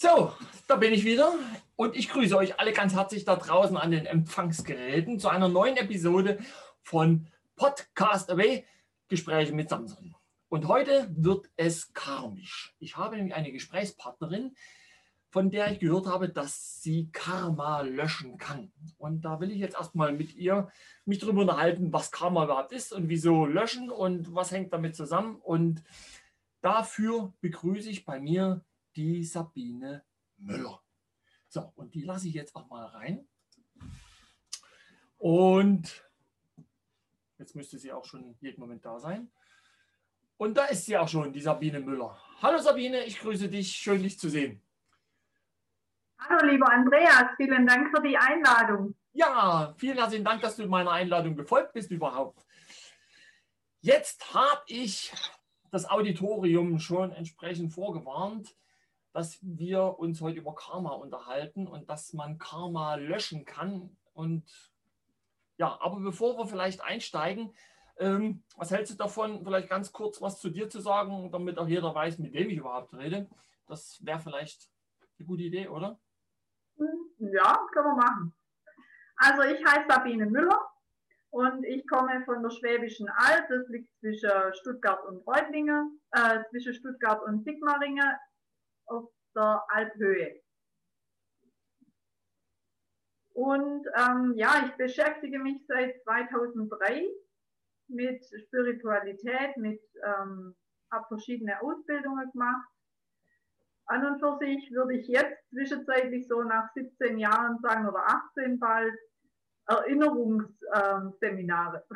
So, da bin ich wieder und ich grüße euch alle ganz herzlich da draußen an den Empfangsgeräten zu einer neuen Episode von Podcast Away, Gespräche mit Samson. Und heute wird es karmisch. Ich habe nämlich eine Gesprächspartnerin, von der ich gehört habe, dass sie Karma löschen kann. Und da will ich jetzt erstmal mit ihr mich darüber unterhalten, was Karma überhaupt ist und wieso löschen und was hängt damit zusammen. Und dafür begrüße ich bei mir die Sabine Müller. So, und die lasse ich jetzt auch mal rein. Und jetzt müsste sie auch schon jeden Moment da sein. Und da ist sie auch schon, die Sabine Müller. Hallo Sabine, ich grüße dich. Schön, dich zu sehen. Hallo, lieber Andreas, vielen Dank für die Einladung. Ja, vielen herzlichen Dank, dass du meiner Einladung gefolgt bist überhaupt. Jetzt habe ich das Auditorium schon entsprechend vorgewarnt dass wir uns heute über Karma unterhalten und dass man Karma löschen kann. Und ja, aber bevor wir vielleicht einsteigen, ähm, was hältst du davon, vielleicht ganz kurz was zu dir zu sagen, damit auch jeder weiß, mit wem ich überhaupt rede? Das wäre vielleicht eine gute Idee, oder? Ja, können wir machen. Also ich heiße Sabine Müller und ich komme von der Schwäbischen Alb. Das liegt zwischen Stuttgart und Reutlingen, äh, zwischen Stuttgart und Sigmaringen auf der Alphöhe. Und ähm, ja, ich beschäftige mich seit 2003 mit Spiritualität, mit ähm, habe verschiedene Ausbildungen gemacht. An und für sich würde ich jetzt zwischenzeitlich so nach 17 Jahren sagen oder 18 bald Erinnerungsseminare.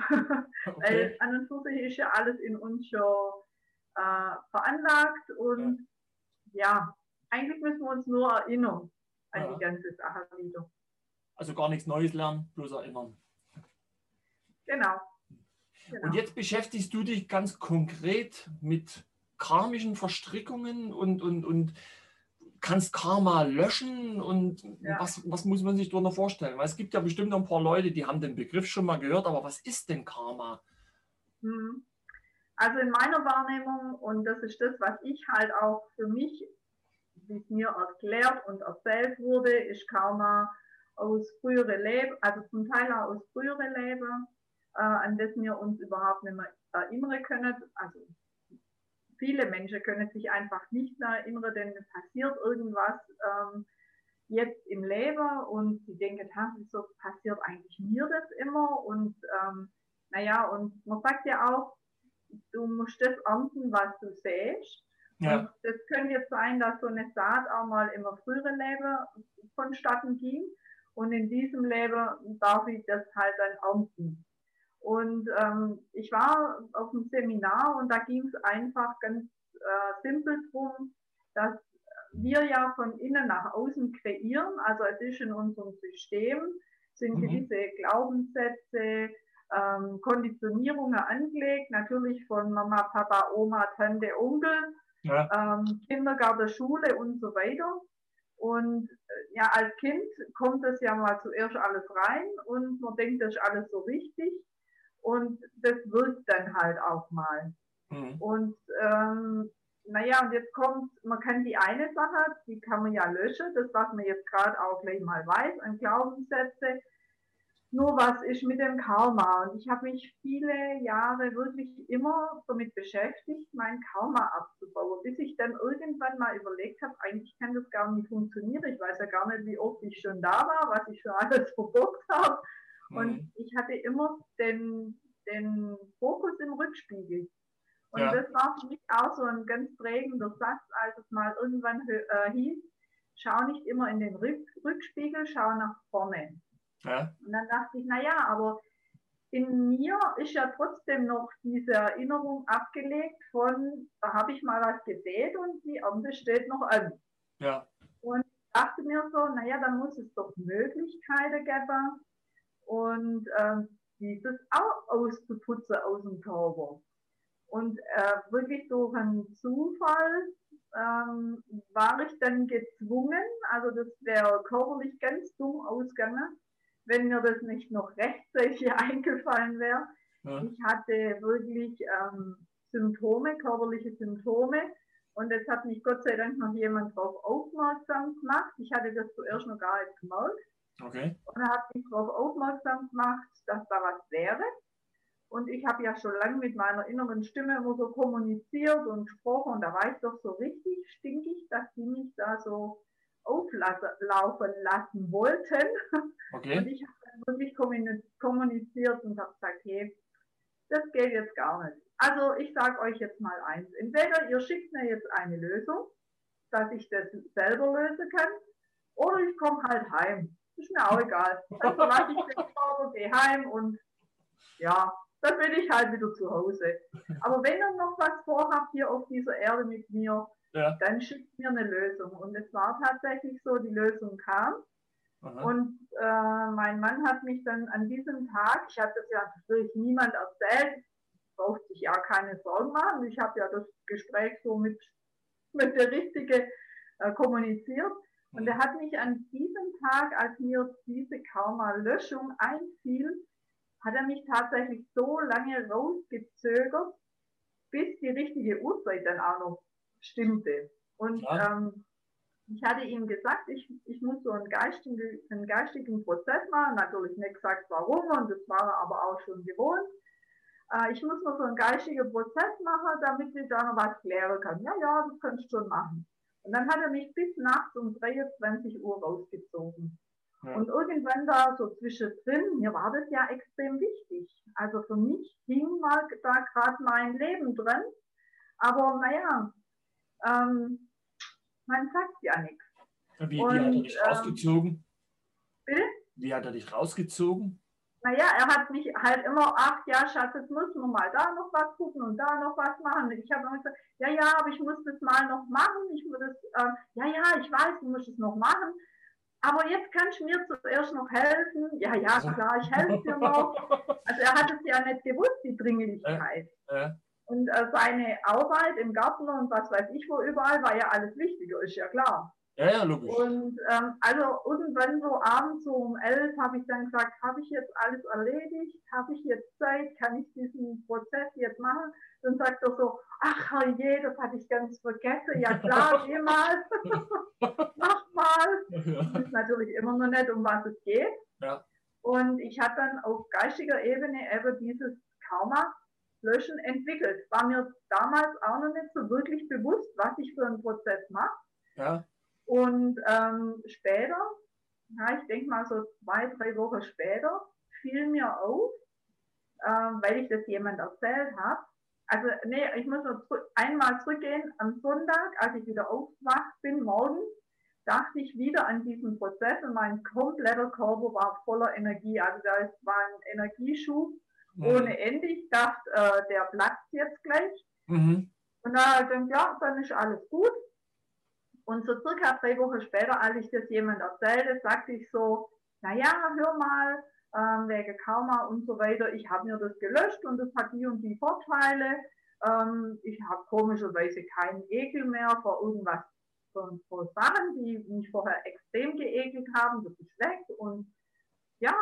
Okay. Weil an und für sich ist ja alles in uns schon äh, veranlagt und ja, eigentlich müssen wir uns nur erinnern an ja. die ganze Sache wieder. Also gar nichts Neues lernen, bloß erinnern. Genau. genau. Und jetzt beschäftigst du dich ganz konkret mit karmischen Verstrickungen und, und, und kannst Karma löschen und ja. was, was muss man sich darunter vorstellen? Weil es gibt ja bestimmt ein paar Leute, die haben den Begriff schon mal gehört, aber was ist denn Karma? Hm. Also in meiner Wahrnehmung, und das ist das, was ich halt auch für mich, wie es mir erklärt und erzählt wurde, ist Karma aus früheren Leben, also zum Teil auch aus früheren Leben, äh, an das wir uns überhaupt nicht mehr erinnern können. Also viele Menschen können sich einfach nicht mehr erinnern, denn es passiert irgendwas ähm, jetzt im Leben und sie denken, wieso passiert eigentlich mir das immer? Und ähm, naja, und man sagt ja auch, du musst das ernten, was du sähst. Ja. Und das könnte jetzt sein, dass so eine Saat auch mal im früheren Leben vonstatten ging. Und in diesem Leben darf ich das halt dann ernten. Und ähm, ich war auf einem Seminar und da ging es einfach ganz äh, simpel drum, dass wir ja von innen nach außen kreieren. Also es ist in unserem System, sind mhm. gewisse Glaubenssätze, ähm, Konditionierungen angelegt, natürlich von Mama, Papa, Oma, Tante, Onkel, ja. ähm, Kindergarten, Schule und so weiter. Und äh, ja, als Kind kommt das ja mal zuerst alles rein und man denkt, das ist alles so wichtig und das wirkt dann halt auch mal. Mhm. Und ähm, naja, und jetzt kommt, man kann die eine Sache, die kann man ja löschen, das was man jetzt gerade auch gleich mal weiß, an Glaubenssätze, nur was ist mit dem Karma? Und ich habe mich viele Jahre wirklich immer damit beschäftigt, mein Karma abzubauen, bis ich dann irgendwann mal überlegt habe, eigentlich kann das gar nicht funktionieren. Ich weiß ja gar nicht, wie oft ich schon da war, was ich schon alles verbockt habe. Mhm. Und ich hatte immer den, den Fokus im Rückspiegel. Und ja. das war für mich auch so ein ganz prägender Satz, als es mal irgendwann äh, hieß, schau nicht immer in den Rückspiegel, schau nach vorne. Ja. Und dann dachte ich, naja, aber in mir ist ja trotzdem noch diese Erinnerung abgelegt von, da habe ich mal was gesät und die Ernte steht noch an. Ja. Und dachte mir so, naja, dann muss es doch Möglichkeiten geben und ähm, dieses auch auszuputzen aus dem Körper. Und äh, wirklich durch einen Zufall ähm, war ich dann gezwungen, also das wäre körperlich ganz dumm ausgegangen, wenn mir das nicht noch rechtzeitig eingefallen wäre. Ja. Ich hatte wirklich ähm, Symptome, körperliche Symptome Und jetzt hat mich Gott sei Dank noch jemand darauf aufmerksam gemacht. Ich hatte das zuerst noch gar nicht gemerkt. Okay. Und er hat mich darauf aufmerksam gemacht, dass da was wäre. Und ich habe ja schon lange mit meiner inneren Stimme immer so kommuniziert und gesprochen. Und da war ich doch so richtig stinkig, dass die mich da so auflaufen lassen wollten. Okay. Und ich habe wirklich kommuniziert und habe gesagt, hey, das geht jetzt gar nicht. Also ich sage euch jetzt mal eins. Entweder ihr schickt mir jetzt eine Lösung, dass ich das selber lösen kann, oder ich komme halt heim. Ist mir auch egal. Dann verlasse ich den Körper, gehe heim und ja, dann bin ich halt wieder zu Hause. Aber wenn ihr noch was vorhabt hier auf dieser Erde mit mir, Ja. dann schickt mir eine Lösung. Und es war tatsächlich so, die Lösung kam. Aha. Und äh, mein Mann hat mich dann an diesem Tag, ich habe das ja natürlich niemand erzählt, braucht sich ja keine Sorgen machen. Ich habe ja das Gespräch so mit, mit der Richtige äh, kommuniziert. Und er hat mich an diesem Tag, als mir diese Karma-Löschung einfiel, hat er mich tatsächlich so lange rausgezögert, bis die richtige Uhrzeit dann auch noch stimmte. Und Ja. ähm, ich hatte ihm gesagt, ich, ich muss so einen geistigen, einen geistigen Prozess machen, natürlich nicht gesagt warum, und das war er aber auch schon gewohnt. Äh, ich muss noch so einen geistigen Prozess machen, damit ich da noch was klären kann. Ja, ja, das kannst du schon machen. Und dann hat er mich bis nachts um 23 Uhr rausgezogen. Ja. Und irgendwann da so zwischendrin, mir war das ja extrem wichtig. Also für mich hing mal da gerade mein Leben drin. Aber naja, ähm, man sagt ja nichts. Wie, wie Und, hat er dich ähm, rausgezogen? Bitte? Wie hat er dich rausgezogen? Naja, er hat mich halt immer, ach ja, Schatz, jetzt müssen wir mal da noch was gucken und da noch was machen. Ich habe immer gesagt, ja, ja, aber ich muss das mal noch machen. Ich muss das, äh, ja, ja, ich weiß, du musst es noch machen. Aber jetzt kannst du mir zuerst noch helfen. Ja, ja, klar, ich helfe dir noch. Also er hat es ja nicht gewusst, die Dringlichkeit. Äh, Und äh, seine Arbeit im Garten und was weiß ich wo überall war ja alles wichtiger, ist ja klar. ja, ja, logisch. Und ähm, also irgendwann so abends so um elf habe ich dann gesagt, habe ich jetzt alles erledigt? Habe ich jetzt Zeit? Kann ich diesen Prozess jetzt machen? Dann sagt er so, ach herrje, das hatte ich ganz vergessen. Ja klar, geh mal, mach mal. Ich weiß natürlich immer noch nicht, um was es geht. Ja. Und ich habe dann auf geistiger Ebene eben dieses Karma löschen entwickelt. War mir damals auch noch nicht so wirklich bewusst, was ich für einen Prozess mache. ja, Und ähm, später, ja, ich denke mal so zwei, drei Wochen später, fiel mir auf, ähm, weil ich das jemand erzählt habe. Also, nee, ich muss noch zurück, einmal zurückgehen. Am Sonntag, als ich wieder aufgewacht bin, morgens, dachte ich wieder an diesen Prozess und mein kompletter Körper war voller Energie. Also da ist, war ein Energieschub ohne Ende. Ich dachte, äh, der platzt jetzt gleich. Mhm. Und da habe ich gedacht, ja, dann ist alles gut. Und so circa drei Wochen später, als ich das jemand erzählte, sagte ich so, naja, hör mal, ähm, wegen Karma und so weiter, ich habe mir das gelöscht und das hat die und die Vorteile. Ähm, ich habe komischerweise keinen Ekel mehr vor irgendwas, vor, vor Sachen, die mich vorher extrem geekelt haben, das ist weg. Und ja,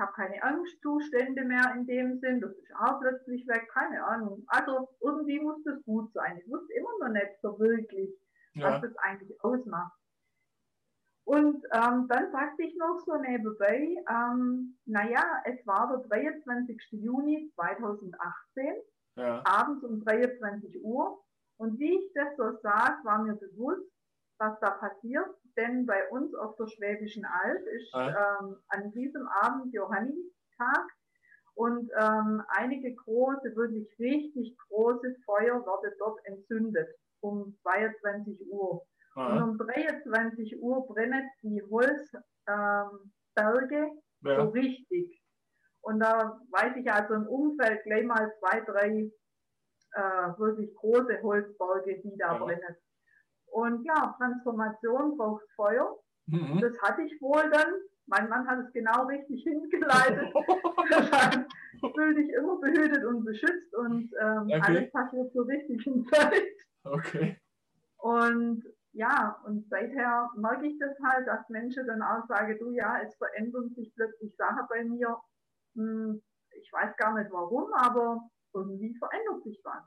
ich habe keine Angstzustände mehr in dem Sinn, das ist auch plötzlich weg, keine Ahnung. Also irgendwie muss das gut sein. Ich wusste immer noch nicht so wirklich, Ja. was das eigentlich ausmacht. Und ähm, dann sagte ich noch so nebenbei, ähm, naja, es war der 23. Juni 2018, Ja. abends um 23 Uhr. Und wie ich das so saß, war mir bewusst, was da passiert. Denn bei uns auf der Schwäbischen Alb ist ähm, an diesem Abend Johannistag und ähm, einige große, wirklich richtig große Feuer wurde dort entzündet um 22 Uhr. Und Aha. um 23 Uhr brennen die Holzberge ähm, Berge so Ja. richtig. Und da weiß ich also im Umfeld gleich mal zwei, drei äh, wirklich große Holzberge, die da Ja. brennen. Und ja, Transformation braucht Feuer. Mhm. Das hatte ich wohl dann. Mein Mann hat es genau richtig hingeleitet. dann fühlte ich immer behütet und beschützt und ähm, Okay. alles passiert zur richtigen Zeit. okay. Und ja, und seither merke ich das halt, dass Menschen dann auch sagen, du ja, es verändern sich plötzlich Sachen bei mir. Hm, ich weiß gar nicht warum, aber irgendwie verändert sich was.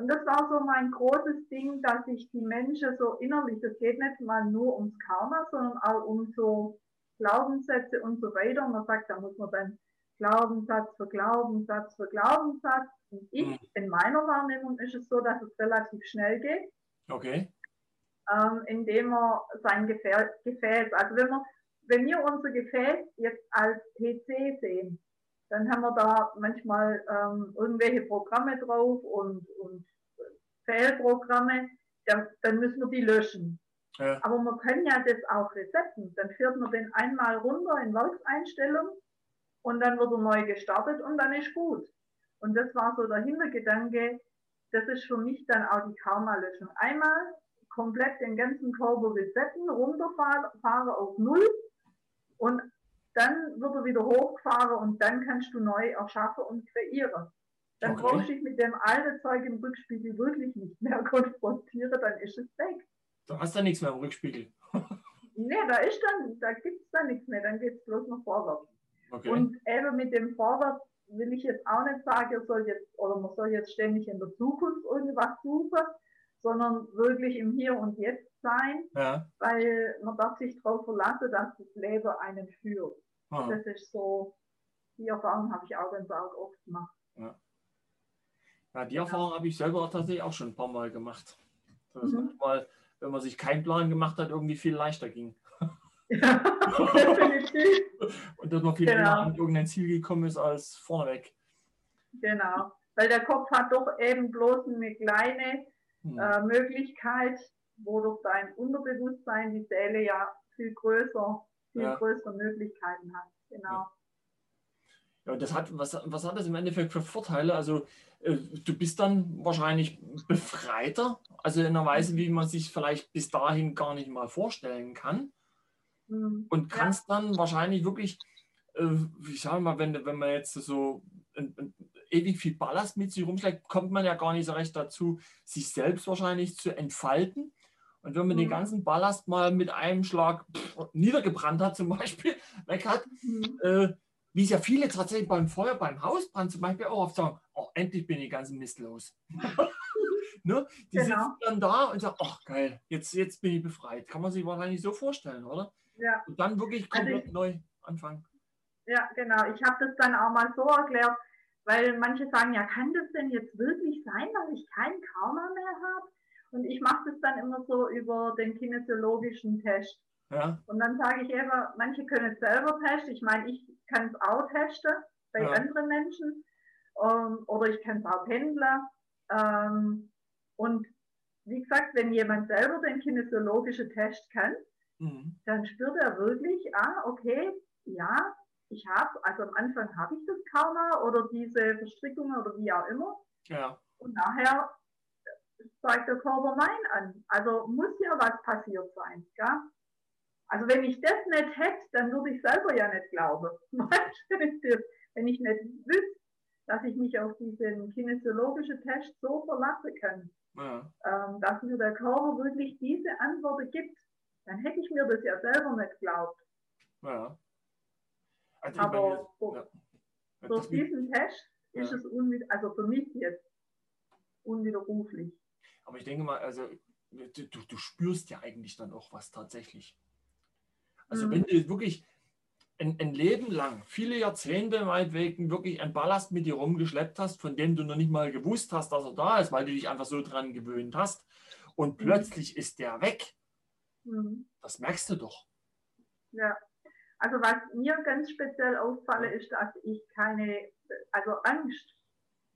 Und das war so mein großes Ding, dass ich die Menschen so innerlich, das geht nicht mal nur ums Karma, sondern auch um so Glaubenssätze und so weiter. Und man sagt, da muss man dann Glaubenssatz für Glaubenssatz für Glaubenssatz. Und ich, mhm. in meiner Wahrnehmung ist es so, dass es relativ schnell geht. Okay. Ähm, indem man sein Gefäß, also wenn, man, wenn wir unser Gefäß jetzt als PC sehen, dann haben wir da manchmal ähm, irgendwelche Programme drauf und, und Fehlprogramme, dann, dann müssen wir die löschen. Ja. Aber man kann ja das auch resetten. Dann führt man den einmal runter in Werkseinstellung und dann wird er neu gestartet und dann ist gut. Und das war so der Hintergedanke, das ist für mich dann auch die Karma-Löschung. Einmal komplett den ganzen Körper resetten, runterfahren auf Null und dann wird er wieder hochgefahren und dann kannst du neu erschaffen und kreieren. Dann okay. brauchst du dich mit dem alten Zeug im Rückspiegel wirklich nicht mehr konfrontieren, dann ist es weg. Du hast da nichts mehr im Rückspiegel. nee, da ist dann, da gibt es dann nichts mehr, dann geht es bloß noch vorwärts. Okay. Und eben mit dem Vorwärts will ich jetzt auch nicht sagen, ihr sollt jetzt, oder man soll jetzt ständig in der Zukunft irgendwas suchen, sondern wirklich im Hier und Jetzt sein, ja. weil man darf sich darauf verlassen, dass das Leben einen führt. Aha. Das ist so, die Erfahrung habe ich auch ganz arg oft gemacht. Ja, ja die Erfahrung ja. habe ich selber tatsächlich auch schon ein paar Mal gemacht. Dass mhm. manchmal, wenn man sich keinen Plan gemacht hat, irgendwie viel leichter ging. Ja, und dass man viel genau. an irgendein Ziel gekommen ist als vorneweg. Genau, weil der Kopf hat doch eben bloß eine kleine hm. äh, Möglichkeit, wo durch dein Unterbewusstsein die Seele ja viel größer, viel ja. größere Möglichkeiten hat. Genau. Ja. das hat, was, was hat das im Endeffekt für Vorteile? Also äh, du bist dann wahrscheinlich befreiter, also in einer Weise, wie man sich vielleicht bis dahin gar nicht mal vorstellen kann. Mhm. Und kannst ja. dann wahrscheinlich wirklich, äh, ich sage mal, wenn, wenn man jetzt so ein, ein, ewig viel Ballast mit sich rumschlägt, kommt man ja gar nicht so recht dazu, sich selbst wahrscheinlich zu entfalten. Und wenn man mhm. den ganzen Ballast mal mit einem Schlag pff, niedergebrannt hat, zum Beispiel, weg hat, mhm. äh, wie es ja viele tatsächlich beim Feuer, beim Hausbrand zum Beispiel auch oft sagen, oh, endlich bin ich ganz Mist los. ne? Die genau. sitzen dann da und sagen, ach geil, jetzt, jetzt bin ich befreit. Kann man sich wahrscheinlich so vorstellen, oder? Ja. Und dann wirklich also komplett also neu anfangen. Ja, genau. Ich habe das dann auch mal so erklärt, weil manche sagen, ja, kann das denn jetzt wirklich sein, dass ich kein Karma mehr habe? Und ich mache das dann immer so über den kinesiologischen Test. Ja. Und dann sage ich eben, manche können es selber testen. Ich meine, ich kann es auch testen bei ja. anderen Menschen. Um, ähm, oder ich kann es auch pendeln. Um, und wie gesagt, wenn jemand selber den kinesiologischen Test kann, mhm. dann spürt er wirklich, ah, okay, ja, ich habe, also am Anfang habe ich das Karma oder diese Verstrickungen oder wie auch immer. Ja. Und nachher zeigt der Körper Nein an. Also muss ja was passiert sein. Gell? Also wenn ich das nicht hätte, dann würde ich selber ja nicht glauben. wenn ich nicht wüsste, dass ich mich auf diesen kinesiologischen Test so verlassen kann, ja. ähm, dass mir der Körper wirklich diese Antworten gibt, dann hätte ich mir das ja selber nicht geglaubt. Ja. Also Aber meine, ja. durch diesen Test ist es also für mich jetzt unwiderruflich. Aber ich denke mal, also du, du spürst ja eigentlich dann auch was tatsächlich. Also mhm. wenn du wirklich ein, ein, Leben lang, viele Jahrzehnte meinetwegen, wirklich ein Ballast mit dir rumgeschleppt hast, von dem du noch nicht mal gewusst hast, dass er da ist, weil du dich einfach so dran gewöhnt hast und mhm. plötzlich ist der weg. Mhm. Das merkst du doch. Ja. Also was mir ganz speziell auffällt, ist, dass ich keine, also Angst,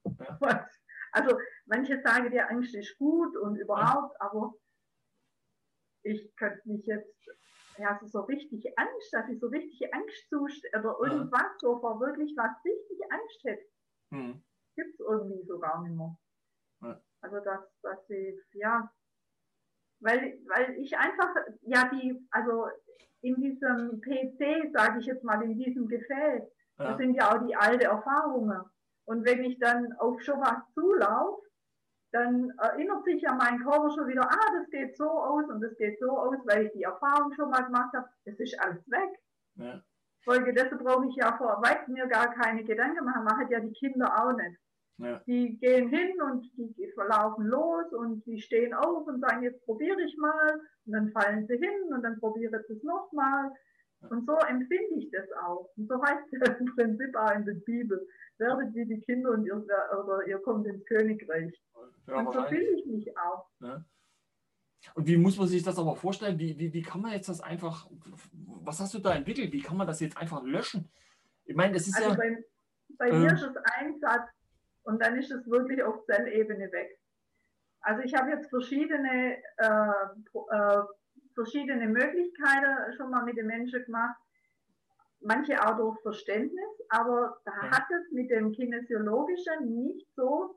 ja. also manche sagen, die Angst ist gut und überhaupt, ja. aber ich könnte mich jetzt, ja, so richtig Angst, dass ich so richtig Angst oder irgendwas ja. so vor wirklich was richtig Angst hätte, hm. gibt es irgendwie so gar nicht mehr. Also dass, dass ich, ja, weil, weil ich einfach, ja, die, also in diesem PC, sage ich jetzt mal, in diesem Gefäß, ja. das sind ja auch die alten Erfahrungen. Und wenn ich dann auf schon was zulaufe, dann erinnert sich ja mein Körper schon wieder, ah, das geht so aus und das geht so aus, weil ich die Erfahrung schon mal gemacht habe, es ist alles weg. Ja. Folge dessen brauche ich ja vor weit mir gar keine Gedanken machen, machen ja die Kinder auch nicht. Ja. Die gehen hin und die verlaufen los und die stehen auf und sagen, jetzt probiere ich mal. Und dann fallen sie hin und dann probiere ich es nochmal. Und so empfinde ich das auch. Und so heißt es im Prinzip auch in der Bibel. Werdet wie die Kinder und ihr, oder ihr kommt ins Königreich. Ja, und so fühle ich mich auch. Ja. Und wie muss man sich das aber vorstellen? Wie, wie, wie kann man jetzt das einfach, was hast du da entwickelt? Wie kann man das jetzt einfach löschen? Ich meine, das ist also ja. Bei, bei ähm, mir ist es ein Satz und dann ist es wirklich auf Zellebene weg. Also ich habe jetzt verschiedene, äh, äh, verschiedene Möglichkeiten schon mal mit den Menschen gemacht. Manche auch durch Verständnis, aber da ja. hat es mit dem Kinesiologischen nicht so.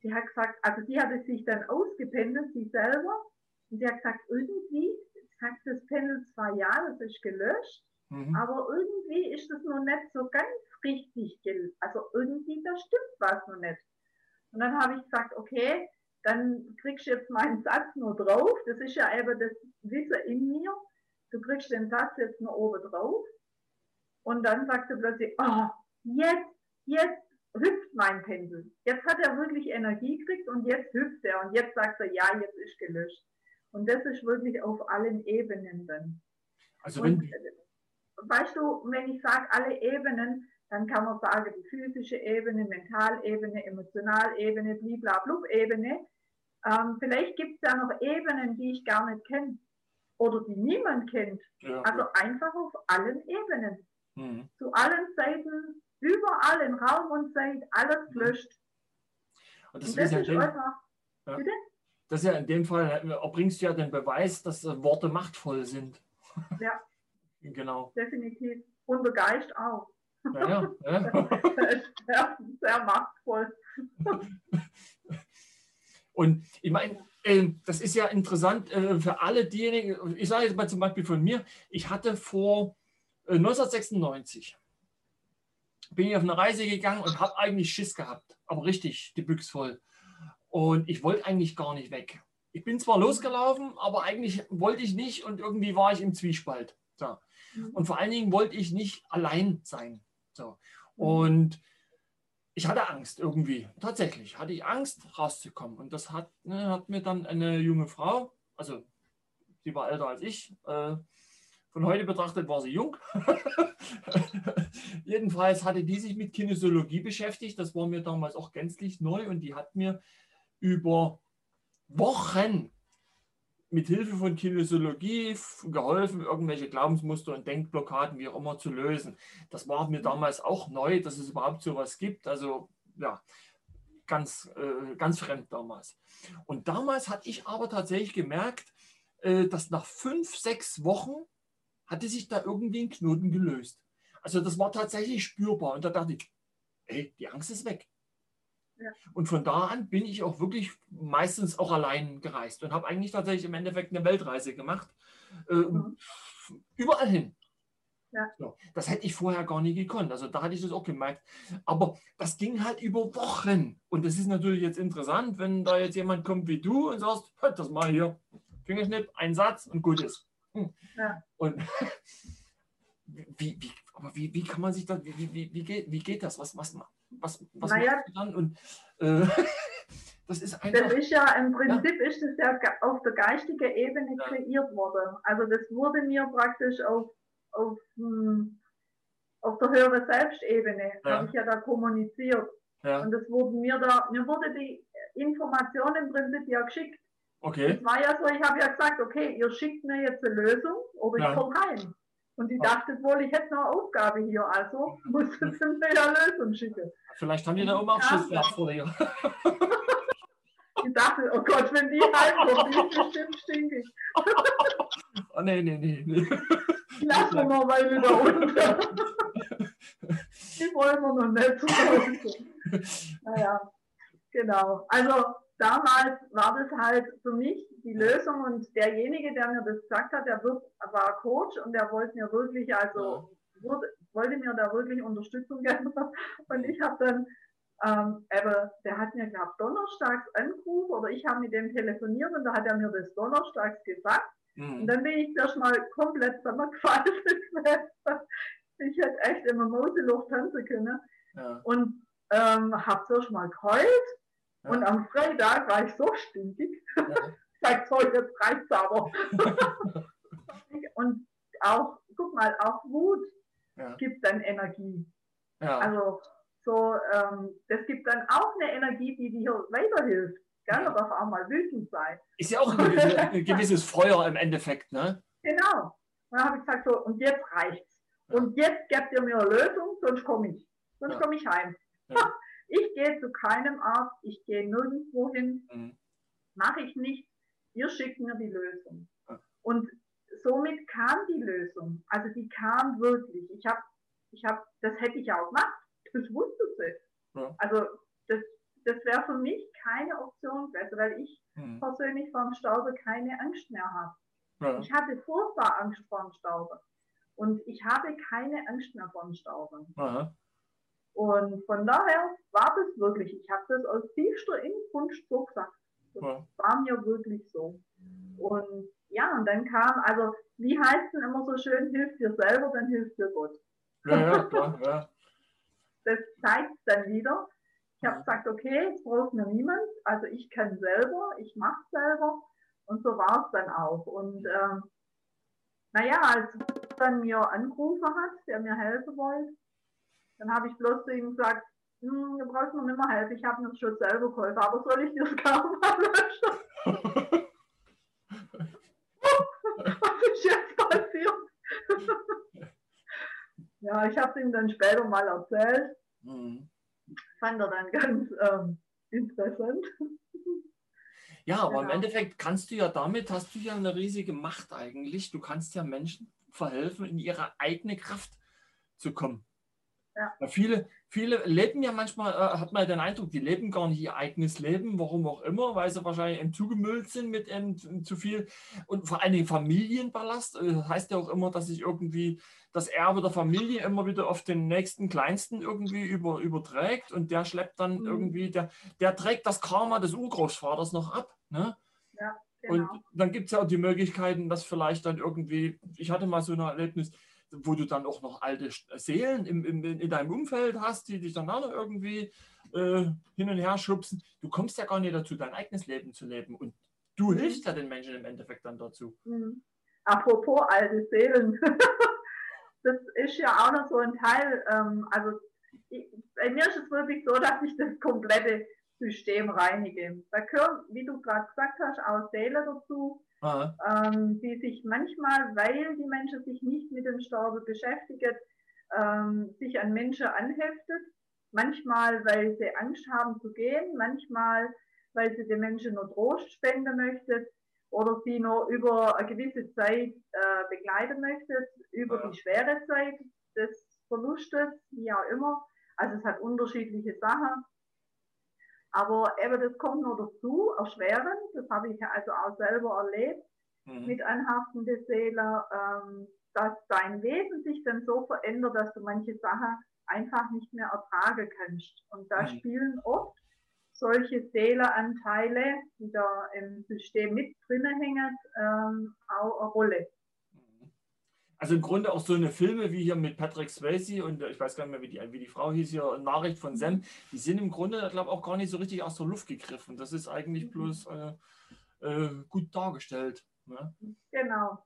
Sie hat gesagt, also sie hat es sich dann ausgependelt, sie selber, und sie hat gesagt, irgendwie, sagt das Pendel zwar ja, das ist gelöscht, mhm. aber irgendwie ist das noch nicht so ganz richtig, also irgendwie, da stimmt was noch nicht. Und dann habe ich gesagt, okay, dann kriegst du jetzt meinen Satz nur drauf, das ist ja eben das Wissen in mir, du kriegst den Satz jetzt nur oben drauf. Und dann sagt er plötzlich, oh, jetzt, jetzt hüpft mein Pendel. Jetzt hat er wirklich Energie gekriegt und jetzt hüpft er und jetzt sagt er, ja, jetzt ist gelöscht. Und das ist wirklich auf allen Ebenen dann. Also wenn, und, weißt du, wenn ich sage alle Ebenen, dann kann man sagen, die physische Ebene, Mentalebene, Emotionalebene, Bliblablub-Ebene. Ähm, vielleicht gibt es ja noch Ebenen, die ich gar nicht kenne oder die niemand kennt. Ja, also ja. einfach auf allen Ebenen. Mhm. Zu allen Seiten, überall in Raum und Zeit, alles löscht. Und das, und das ist, ja einfach. Ja. Bitte? Das ist ja in dem Fall, erbringst du ja den Beweis, dass Worte machtvoll sind. Ja. genau. Definitiv. Und der Geist auch. Ja, ja. ja. sehr, sehr machtvoll. Und ich meine, äh, das ist ja interessant äh, für alle diejenigen, ich sage jetzt mal zum Beispiel von mir, ich hatte vor 1996, äh, bin ich auf eine Reise gegangen und habe eigentlich Schiss gehabt, aber richtig die Büchse voll. Und ich wollte eigentlich gar nicht weg. Ich bin zwar losgelaufen, aber eigentlich wollte ich nicht und irgendwie war ich im Zwiespalt. So. Mhm. Und vor allen Dingen wollte ich nicht allein sein. So. Und ich hatte Angst irgendwie. Tatsächlich hatte ich Angst, rauszukommen. Und das hat, ne, hat mir dann eine junge Frau, also sie war älter als ich, äh, von heute betrachtet war sie jung. Jedenfalls hatte die sich mit Kinesiologie beschäftigt. Das war mir damals auch gänzlich neu und die hat mir über Wochen mit Hilfe von Kinesiologie geholfen, irgendwelche Glaubensmuster und Denkblockaden, wie auch immer, zu lösen. Das war mir damals auch neu, dass es überhaupt so etwas gibt. Also ja, ganz, äh, ganz fremd damals. Und damals hatte ich aber tatsächlich gemerkt, äh, dass nach fünf, sechs Wochen hatte sich da irgendwie ein Knoten gelöst. Also das war tatsächlich spürbar. Und da dachte ich, ey, die Angst ist weg. Und von da an bin ich auch wirklich meistens auch allein gereist und habe eigentlich tatsächlich im Endeffekt eine Weltreise gemacht. Äh, mhm. Überall hin. Ja. So, das hätte ich vorher gar nie gekonnt. Also da hatte ich das auch gemerkt. Aber das ging halt über Wochen. Und das ist natürlich jetzt interessant, wenn da jetzt jemand kommt wie du und sagst, hört das mal hier. Fingerschnipp, ein Satz und gut ist. Hm. Ja. Und wie, wie, aber wie, wie kann man sich das, wie, wie, wie, geht, wie geht das? Was, was, was, was naja, machst du dann? Und äh, das ist einfach. Das ist ja im Prinzip ja. ist das ja auf der geistigen Ebene ja. kreiert worden. Also das wurde mir praktisch auf, auf, hm, auf der höheren Selbstebene, ja. habe ich ja da kommuniziert. Ja. Und das wurde mir da, mir wurde die Information im Prinzip ja geschickt. Okay. Es war ja so, ich habe ja gesagt, okay, ihr schickt mir jetzt eine Lösung oder ich komme heim. Und die dachte wohl, ich hätte noch eine Aufgabe hier, also musste sie mir ja Lösung schicken. Vielleicht haben die da oben auch Schiss vor dir. Ich dachte, oh Gott, wenn die heimkommt, die ist bestimmt stinkig. oh nee, nee, nee. nee. Lass wir mal wieder unter. Die wollen wir noch nicht. Naja, genau. Also damals war das halt für mich die Lösung und derjenige, der mir das gesagt hat, der war Coach und der wollte mir wirklich, also wurde, wollte mir da wirklich Unterstützung geben. Und ich habe dann, ähm, aber der hat mir, glaube donnerstags angerufen oder ich habe mit dem telefoniert und da hat er mir das donnerstags gesagt. Mhm. Und dann bin ich erstmal komplett zusammengefallen. ich hätte echt immer Moseluft tanzen können. Ja. Und ähm, habe zuerst mal geheult Ja. und am Freitag war ich so stinkig. Ja. Ich sag, so, jetzt reicht's aber. und auch, guck mal, auch Wut Ja. gibt dann Energie. Ja. Also so, ähm, das gibt dann auch eine Energie, die dir weiterhilft. Gell? Ja. Darfst auch mal wütend sein. Ist ja auch ein gewisses, ein gewisses Feuer im Endeffekt, ne? Genau. Und dann habe ich gesagt, so, und jetzt reicht's. Ja. Und jetzt gebt ihr mir eine Lösung, sonst komme ich. Sonst komme ich heim. Ja. Ich gehe zu keinem Arzt, ich gehe nirgendwo hin, Mhm. mache ich nicht. Ihr schickt mir die Lösung. Ja. Und somit kam die Lösung. Also die kam wirklich. Ich habe, ich hab, das hätte ich auch gemacht. Das wusste sie. Ja. Also das, das wäre für mich keine Option gewesen, weil ich Mhm. persönlich vor dem Stauben keine Angst mehr habe. Ja. Ich hatte furchtbar Angst vor dem Stauben. Und ich habe keine Angst mehr vor dem Stauben. Aha. Und von daher war das wirklich, ich habe das aus tiefster Inbrunst so gesagt. Das Ja. war mir wirklich so. Und ja, und dann kam, also wie heißt denn immer so schön, hilf dir selber, dann hilft dir Gott. Ja, ja, klar, ja. Das zeigt dann wieder. Ich habe gesagt, okay, es braucht mir niemand. Also ich kann selber, ich mache selber. Und so war es dann auch. Und ähm, naja, als dann mir angerufen hat, der mir helfen wollte, dann habe ich bloß zu ihm gesagt, hm, du brauchst mir nicht mehr helfen, ich habe mir das schon selber geholfen, aber soll ich dir das Karma löschen? Was ist jetzt passiert? ja, ich habe ihm dann später mal erzählt, Mhm. fand er dann ganz ähm, interessant. Ja, aber im Genau. Endeffekt kannst du ja damit, hast du ja eine riesige Macht eigentlich. Du kannst ja Menschen verhelfen, in ihre eigene Kraft zu kommen. Ja. Viele, viele leben ja manchmal, äh, hat man den Eindruck, die leben gar nicht ihr eigenes Leben, warum auch immer, weil sie wahrscheinlich eben zugemüllt sind mit eben zu viel und vor allen Dingen Familienballast. Äh, heißt ja auch immer, dass sich irgendwie das Erbe der Familie immer wieder auf den nächsten Kleinsten irgendwie über, überträgt und der schleppt dann Mhm. irgendwie, der, der trägt das Karma des Urgroßvaters noch ab. Ne? Genau. Und dann gibt es ja auch die Möglichkeiten, dass vielleicht dann irgendwie, ich hatte mal so ein Erlebnis, wo du dann auch noch alte Seelen im, im, in deinem Umfeld hast, die dich dann auch noch irgendwie äh, hin und her schubsen. Du kommst ja gar nicht dazu, dein eigenes Leben zu leben. Und du Mhm. hilfst ja den Menschen im Endeffekt dann dazu. Mhm. Apropos alte Seelen. das ist ja auch noch so ein Teil. Ähm, also ich, bei mir ist es wirklich so, dass ich das komplette System reinige. Da gehören, wie du gerade gesagt hast, auch Seelen dazu, Ähm, die sich manchmal, weil die Menschen sich nicht mit dem Sterben beschäftigen, ähm, sich an Menschen anheftet. Manchmal, weil sie Angst haben zu gehen, manchmal, weil sie den Menschen nur Trost spenden möchten oder sie nur über eine gewisse Zeit äh, begleiten möchten, über Ja. die schwere Zeit des Verlustes, wie auch immer. Also es hat unterschiedliche Sachen. Aber eben das kommt noch dazu, erschwerend. Das habe ich also auch selber erlebt Mhm. mit anhaftenden Seelen, ähm, dass dein Wesen sich dann so verändert, dass du manche Sachen einfach nicht mehr ertragen kannst. Und da Mhm. spielen oft solche Seelenanteile, die da im System mit drinnen hängen, ähm, auch eine Rolle. Also im Grunde auch so eine Filme wie hier mit Patrick Swayze und äh, ich weiß gar nicht mehr, wie die, wie die Frau hieß hier, Nachricht von Sam, die sind im Grunde, ich glaube auch gar nicht so richtig aus der Luft gegriffen. Das ist eigentlich Mhm. bloß äh, äh, gut dargestellt. Ne? Genau.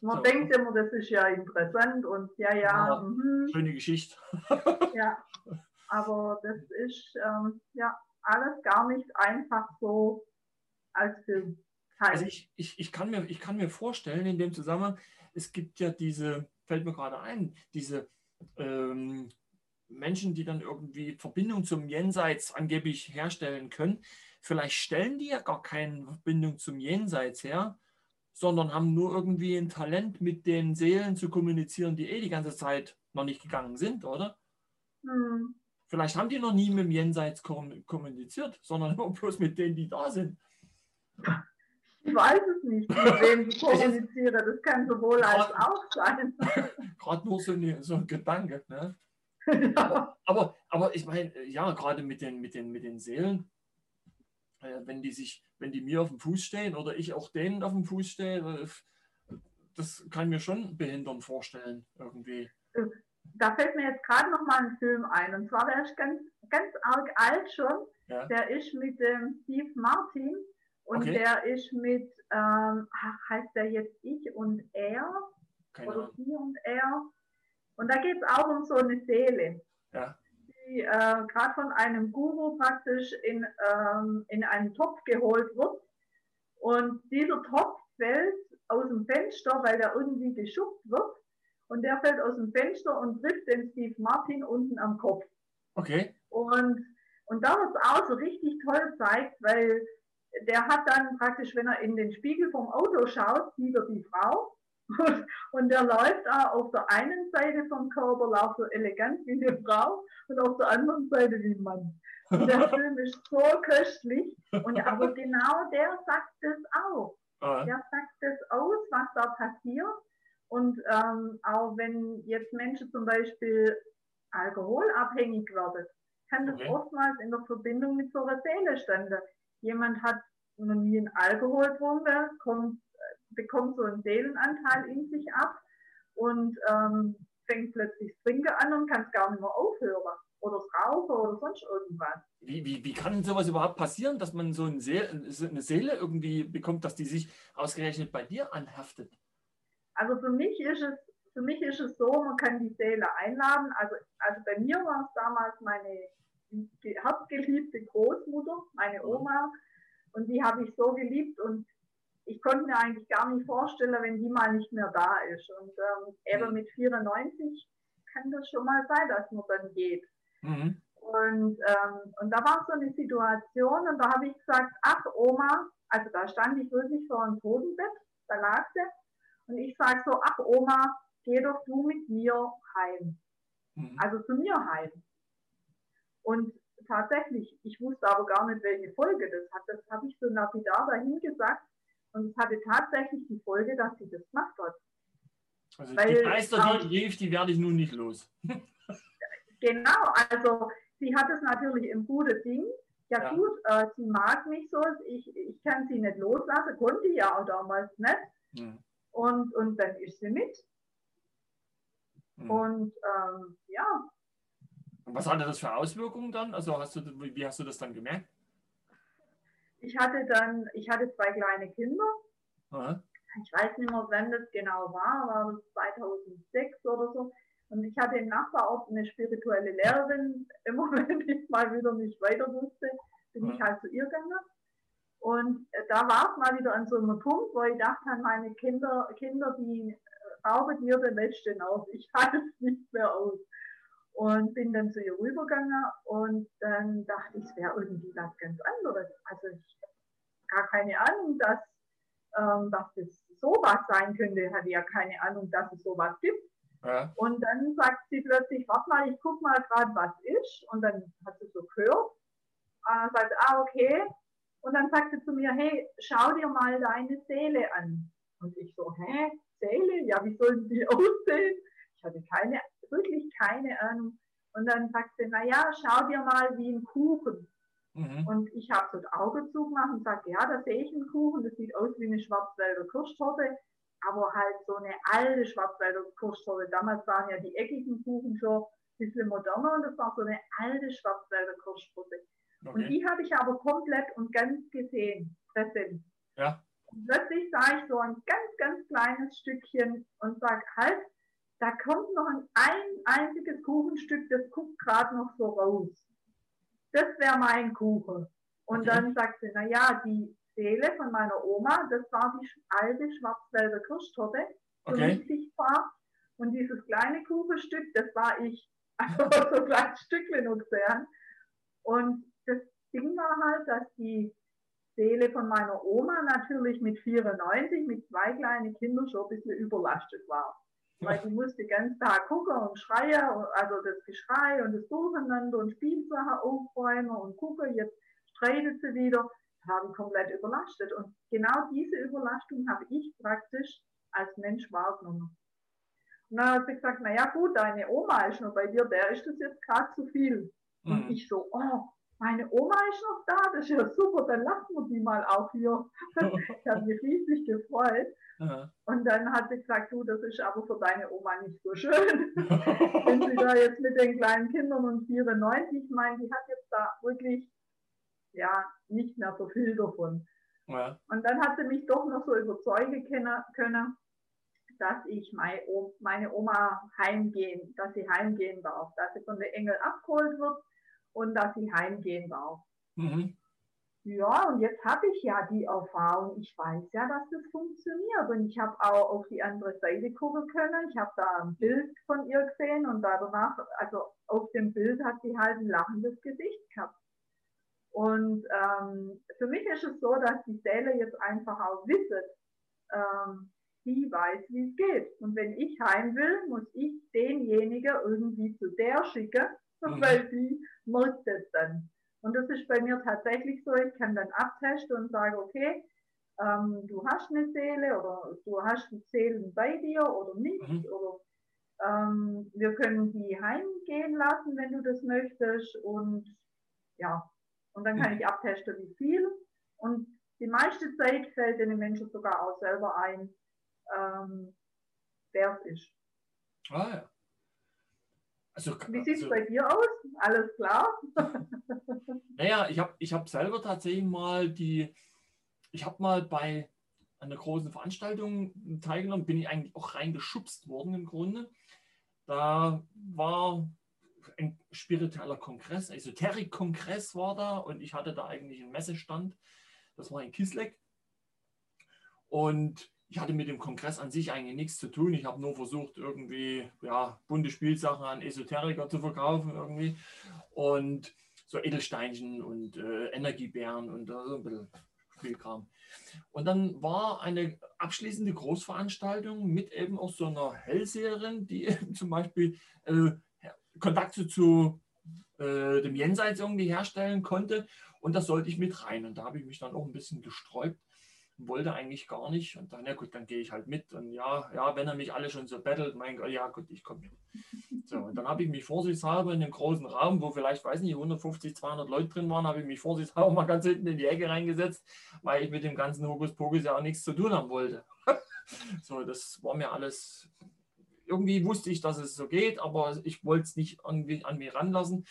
Man So. denkt immer, das ist ja interessant und ja, ja, Ja. mhm, Schöne Geschichte. ja. Aber das ist ähm, ja alles gar nicht einfach so als Film. Also ich, ich, ich, kann mir, ich kann mir vorstellen, in dem Zusammenhang, es gibt ja diese, fällt mir gerade ein, diese ähm, Menschen, die dann irgendwie Verbindung zum Jenseits angeblich herstellen können. Vielleicht stellen die ja gar keine Verbindung zum Jenseits her, sondern haben nur irgendwie ein Talent, mit den Seelen zu kommunizieren, die eh die ganze Zeit noch nicht gegangen sind, oder? Hm. Vielleicht haben die noch nie mit dem Jenseits kom- kommuniziert, sondern immer bloß mit denen, die da sind. Ich weiß es nicht, mit wem ich kommuniziere. Das kann sowohl als auch sein. Gerade nur so, eine, so ein Gedanke. Ne? ja. Aber, aber ich meine, ja, gerade mit den, mit den, mit den Seelen, äh, wenn die sich, wenn die mir auf dem Fuß stehen oder ich auch denen auf dem Fuß stehe, äh, das kann mir schon behindern vorstellen, irgendwie. Da fällt mir jetzt gerade noch mal ein Film ein. Und zwar der ist ganz ganz arg alt schon. Ja. Der ist mit dem Steve Martin und Okay. der ist mit, ähm, heißt der jetzt ich und er Keine oder Ahnung. sie und er. Und da geht es auch um so eine Seele, Ja. die äh, gerade von einem Guru praktisch in, ähm, in einen Topf geholt wird. Und dieser Topf fällt aus dem Fenster, weil der irgendwie geschubbt wird. Und der fällt aus dem Fenster und trifft den Steve Martin unten am Kopf. Okay. Und, und da wird es auch so richtig toll gezeigt, weil der hat dann praktisch, wenn er in den Spiegel vom Auto schaut, sieht er die Frau. Und, und der läuft auch auf der einen Seite vom Körper, läuft so elegant wie eine Frau und auf der anderen Seite wie ein Mann. Und der Film ist so köstlich. Und aber genau der sagt es auch. Ah, Der sagt das aus, was da passiert. Und ähm, auch wenn jetzt Menschen zum Beispiel alkoholabhängig werden, kann das Okay. oftmals in der Verbindung mit so einer Seele standen. Jemand hat noch nie einen Alkohol getrunken, kommt, bekommt so einen Seelenanteil in sich ab und ähm, fängt plötzlich das Trinken an und kann es gar nicht mehr aufhören. Oder das Rauchen oder sonst irgendwas. Wie, wie, wie kann sowas überhaupt passieren, dass man so eine Seele, so eine Seele irgendwie bekommt, dass die sich ausgerechnet bei dir anhaftet? Also für mich ist es, für mich ist es so, man kann die Seele einladen. Also, also bei mir war es damals meine ge- herzgeliebte Großmutter, meine Mhm. Oma, und die habe ich so geliebt und ich konnte mir eigentlich gar nicht vorstellen, wenn die mal nicht mehr da ist. Und ähm, eben Mhm. mit 94 kann das schon mal sein, dass man dann geht. Mhm. Und, ähm, und da war so eine Situation und da habe ich gesagt, ach Oma, also da stand ich wirklich vor einem Totenbett, da lag sie. Und ich sage so, ach Oma, geh doch du mit mir heim. Mhm. Also zu mir heim. Und tatsächlich, ich wusste aber gar nicht, welche Folge das hat. Das habe ich so lapidar dahin gesagt. Und es hatte tatsächlich die Folge, dass sie das gemacht hat. Also weil- die Geister, die rief, die werde ich nun nicht los. Genau, also sie hat es natürlich im guten Ding. Ja, Ja. gut, äh, sie mag mich so, ich, ich kann sie nicht loslassen, konnte ja auch damals nicht. Mhm. Und, und dann ist sie mit. Mhm. Und ähm, ja, Und was hatte das für Auswirkungen dann? Also hast du, wie hast du das dann gemerkt? ich hatte dann, ich hatte zwei kleine Kinder. Aha. Ich weiß nicht mehr, wann das genau war, war das 2006 oder so. Und ich hatte im Nachbarort eine spirituelle Lehrerin. Immer wenn ich mal wieder nicht weiter wusste, bin ich Ja. halt zu ihr gegangen. Und äh, da war es mal wieder an so einem Punkt, wo ich dachte an meine Kinder, Kinder, die äh, rauben mir den letzten auf. Ich halte es nicht mehr aus. Und bin dann zu ihr rübergegangen und dann dachte ich, es wäre irgendwie was ganz anderes. Also ich gar keine Ahnung, dass, ähm, dass das sowas sein könnte. Hatte ja keine Ahnung, dass es sowas gibt. Ja. Und dann sagt sie plötzlich, warte mal, ich guck mal gerade, was ist. Und dann hat sie so gehört. Äh, sagt, ah, okay. Und dann sagt sie zu mir, hey, schau dir mal deine Seele an. Und ich so, hä, Seele? Ja, wie soll die aussehen? Ich hatte keine, wirklich keine Ahnung. Und dann sagt sie, na ja, schau dir mal wie ein Kuchen. Mhm. Und ich habe so das Auge zugemacht und sage, ja, da sehe ich einen Kuchen, das sieht aus wie eine Schwarzwälder Kirschtorte, aber halt so eine alte Schwarzwälder Kirschtorte. Damals waren ja die eckigen Kuchen schon ein bisschen moderner und das war so eine alte Schwarzwälder Kirschtorte. Und Okay. die habe ich aber komplett und ganz gesehen, präsent. Ja. Und plötzlich sah ich so ein ganz, ganz kleines Stückchen und sage, halt, da kommt noch ein, ein einziges Kuchenstück, das guckt gerade noch so raus. Das wäre mein Kuchen. Und Okay. dann sagt sie, na ja, die Seele von meiner Oma, das war die alte Schwarzwälder Kirschtorte, für Okay. mich sichtbar. Und dieses kleine Kuchenstück, das war ich. Also so ein kleines Stückchen gesehen. Und das Ding war halt, dass die Seele von meiner Oma natürlich mit 94, mit zwei kleinen Kindern schon ein bisschen überlastet war. Weil die musste ganzen Tag gucken und schreien, und- also das Geschrei und das Durcheinander und Spielsachen aufräumen und gucken, jetzt streitet sie wieder. Das habe ich komplett überlastet. Und genau diese Überlastung habe ich praktisch als Mensch wahrgenommen. Und dann hat sie gesagt, naja gut, deine Oma ist noch bei dir, der ist das jetzt gerade zu viel. Und Mhm. ich so, oh, meine Oma ist noch da, das ist ja super, dann lassen wir die mal auch hier. ich habe mich riesig gefreut. Ja. Und dann hat sie gesagt, du, das ist aber für deine Oma nicht so schön. Wenn sie da jetzt mit den kleinen Kindern und 94, ich meine, die hat jetzt da wirklich ja nicht mehr so viel davon. Ja. Und dann hat sie mich doch noch so überzeugen können, dass ich meine Oma heimgehen, dass sie heimgehen darf, dass sie von der Engel abgeholt wird und dass sie heimgehen darf. Mhm. Ja, und jetzt habe ich ja die Erfahrung. Ich weiß ja, dass das funktioniert. Und ich habe auch auf die andere Seite gucken können. Ich habe da ein Bild von ihr gesehen und danach, also auf dem Bild hat sie halt ein lachendes Gesicht gehabt. Und ähm, für mich ist es so, dass die Seele jetzt einfach auch wisset, ähm, die weiß, wie es geht. Und wenn ich heim will, muss ich denjenigen irgendwie zu der schicken. weil die merkt es dann. Und das ist bei mir tatsächlich so, ich kann dann abtesten und sage, okay, ähm, du hast eine Seele oder du hast die Seelen bei dir oder nicht. Mhm. Oder ähm, wir können die heimgehen lassen, wenn du das möchtest. Und ja, und dann kann mhm. ich abtesten, wie viel. Und die meiste Zeit fällt den Menschen sogar auch selber ein, ähm, wer es ist. Ah ja. Also, Wie sieht es also, bei dir aus? Alles klar? naja, ich habe ich hab selber tatsächlich mal die, ich habe mal bei einer großen Veranstaltung teilgenommen, bin ich eigentlich auch reingeschubst worden im Grunde. Da war ein spiritueller Kongress, Esoterik-Kongress war da und ich hatte da eigentlich einen Messestand. Das war in Kisleck. Und ich hatte mit dem Kongress an sich eigentlich nichts zu tun. Ich habe nur versucht, irgendwie ja, bunte Spielsachen an Esoteriker zu verkaufen irgendwie. Und so Edelsteinchen und äh, Energiebären und äh, so ein bisschen Spielkram. Und dann war eine abschließende Großveranstaltung mit eben auch so einer Hellseherin, die eben zum Beispiel äh, Kontakte zu äh, dem Jenseits irgendwie herstellen konnte. Und da sollte ich mit rein. Und da habe ich mich dann auch ein bisschen gesträubt wollte eigentlich gar nicht. Und dann, ja gut, dann gehe ich halt mit. Und ja, ja, wenn er mich alle schon so bettelt, mein Gott, ja gut, ich komme mit. So, und dann habe ich mich vorsichtshalber in dem großen Raum, wo vielleicht, weiß nicht, 150, 200 Leute drin waren, habe ich mich vorsichtshalber mal ganz hinten in die Ecke reingesetzt, weil ich mit dem ganzen Hokuspokus ja auch nichts zu tun haben wollte. so, das war mir alles, irgendwie wusste ich, dass es so geht, aber ich wollte es nicht irgendwie an mir ranlassen.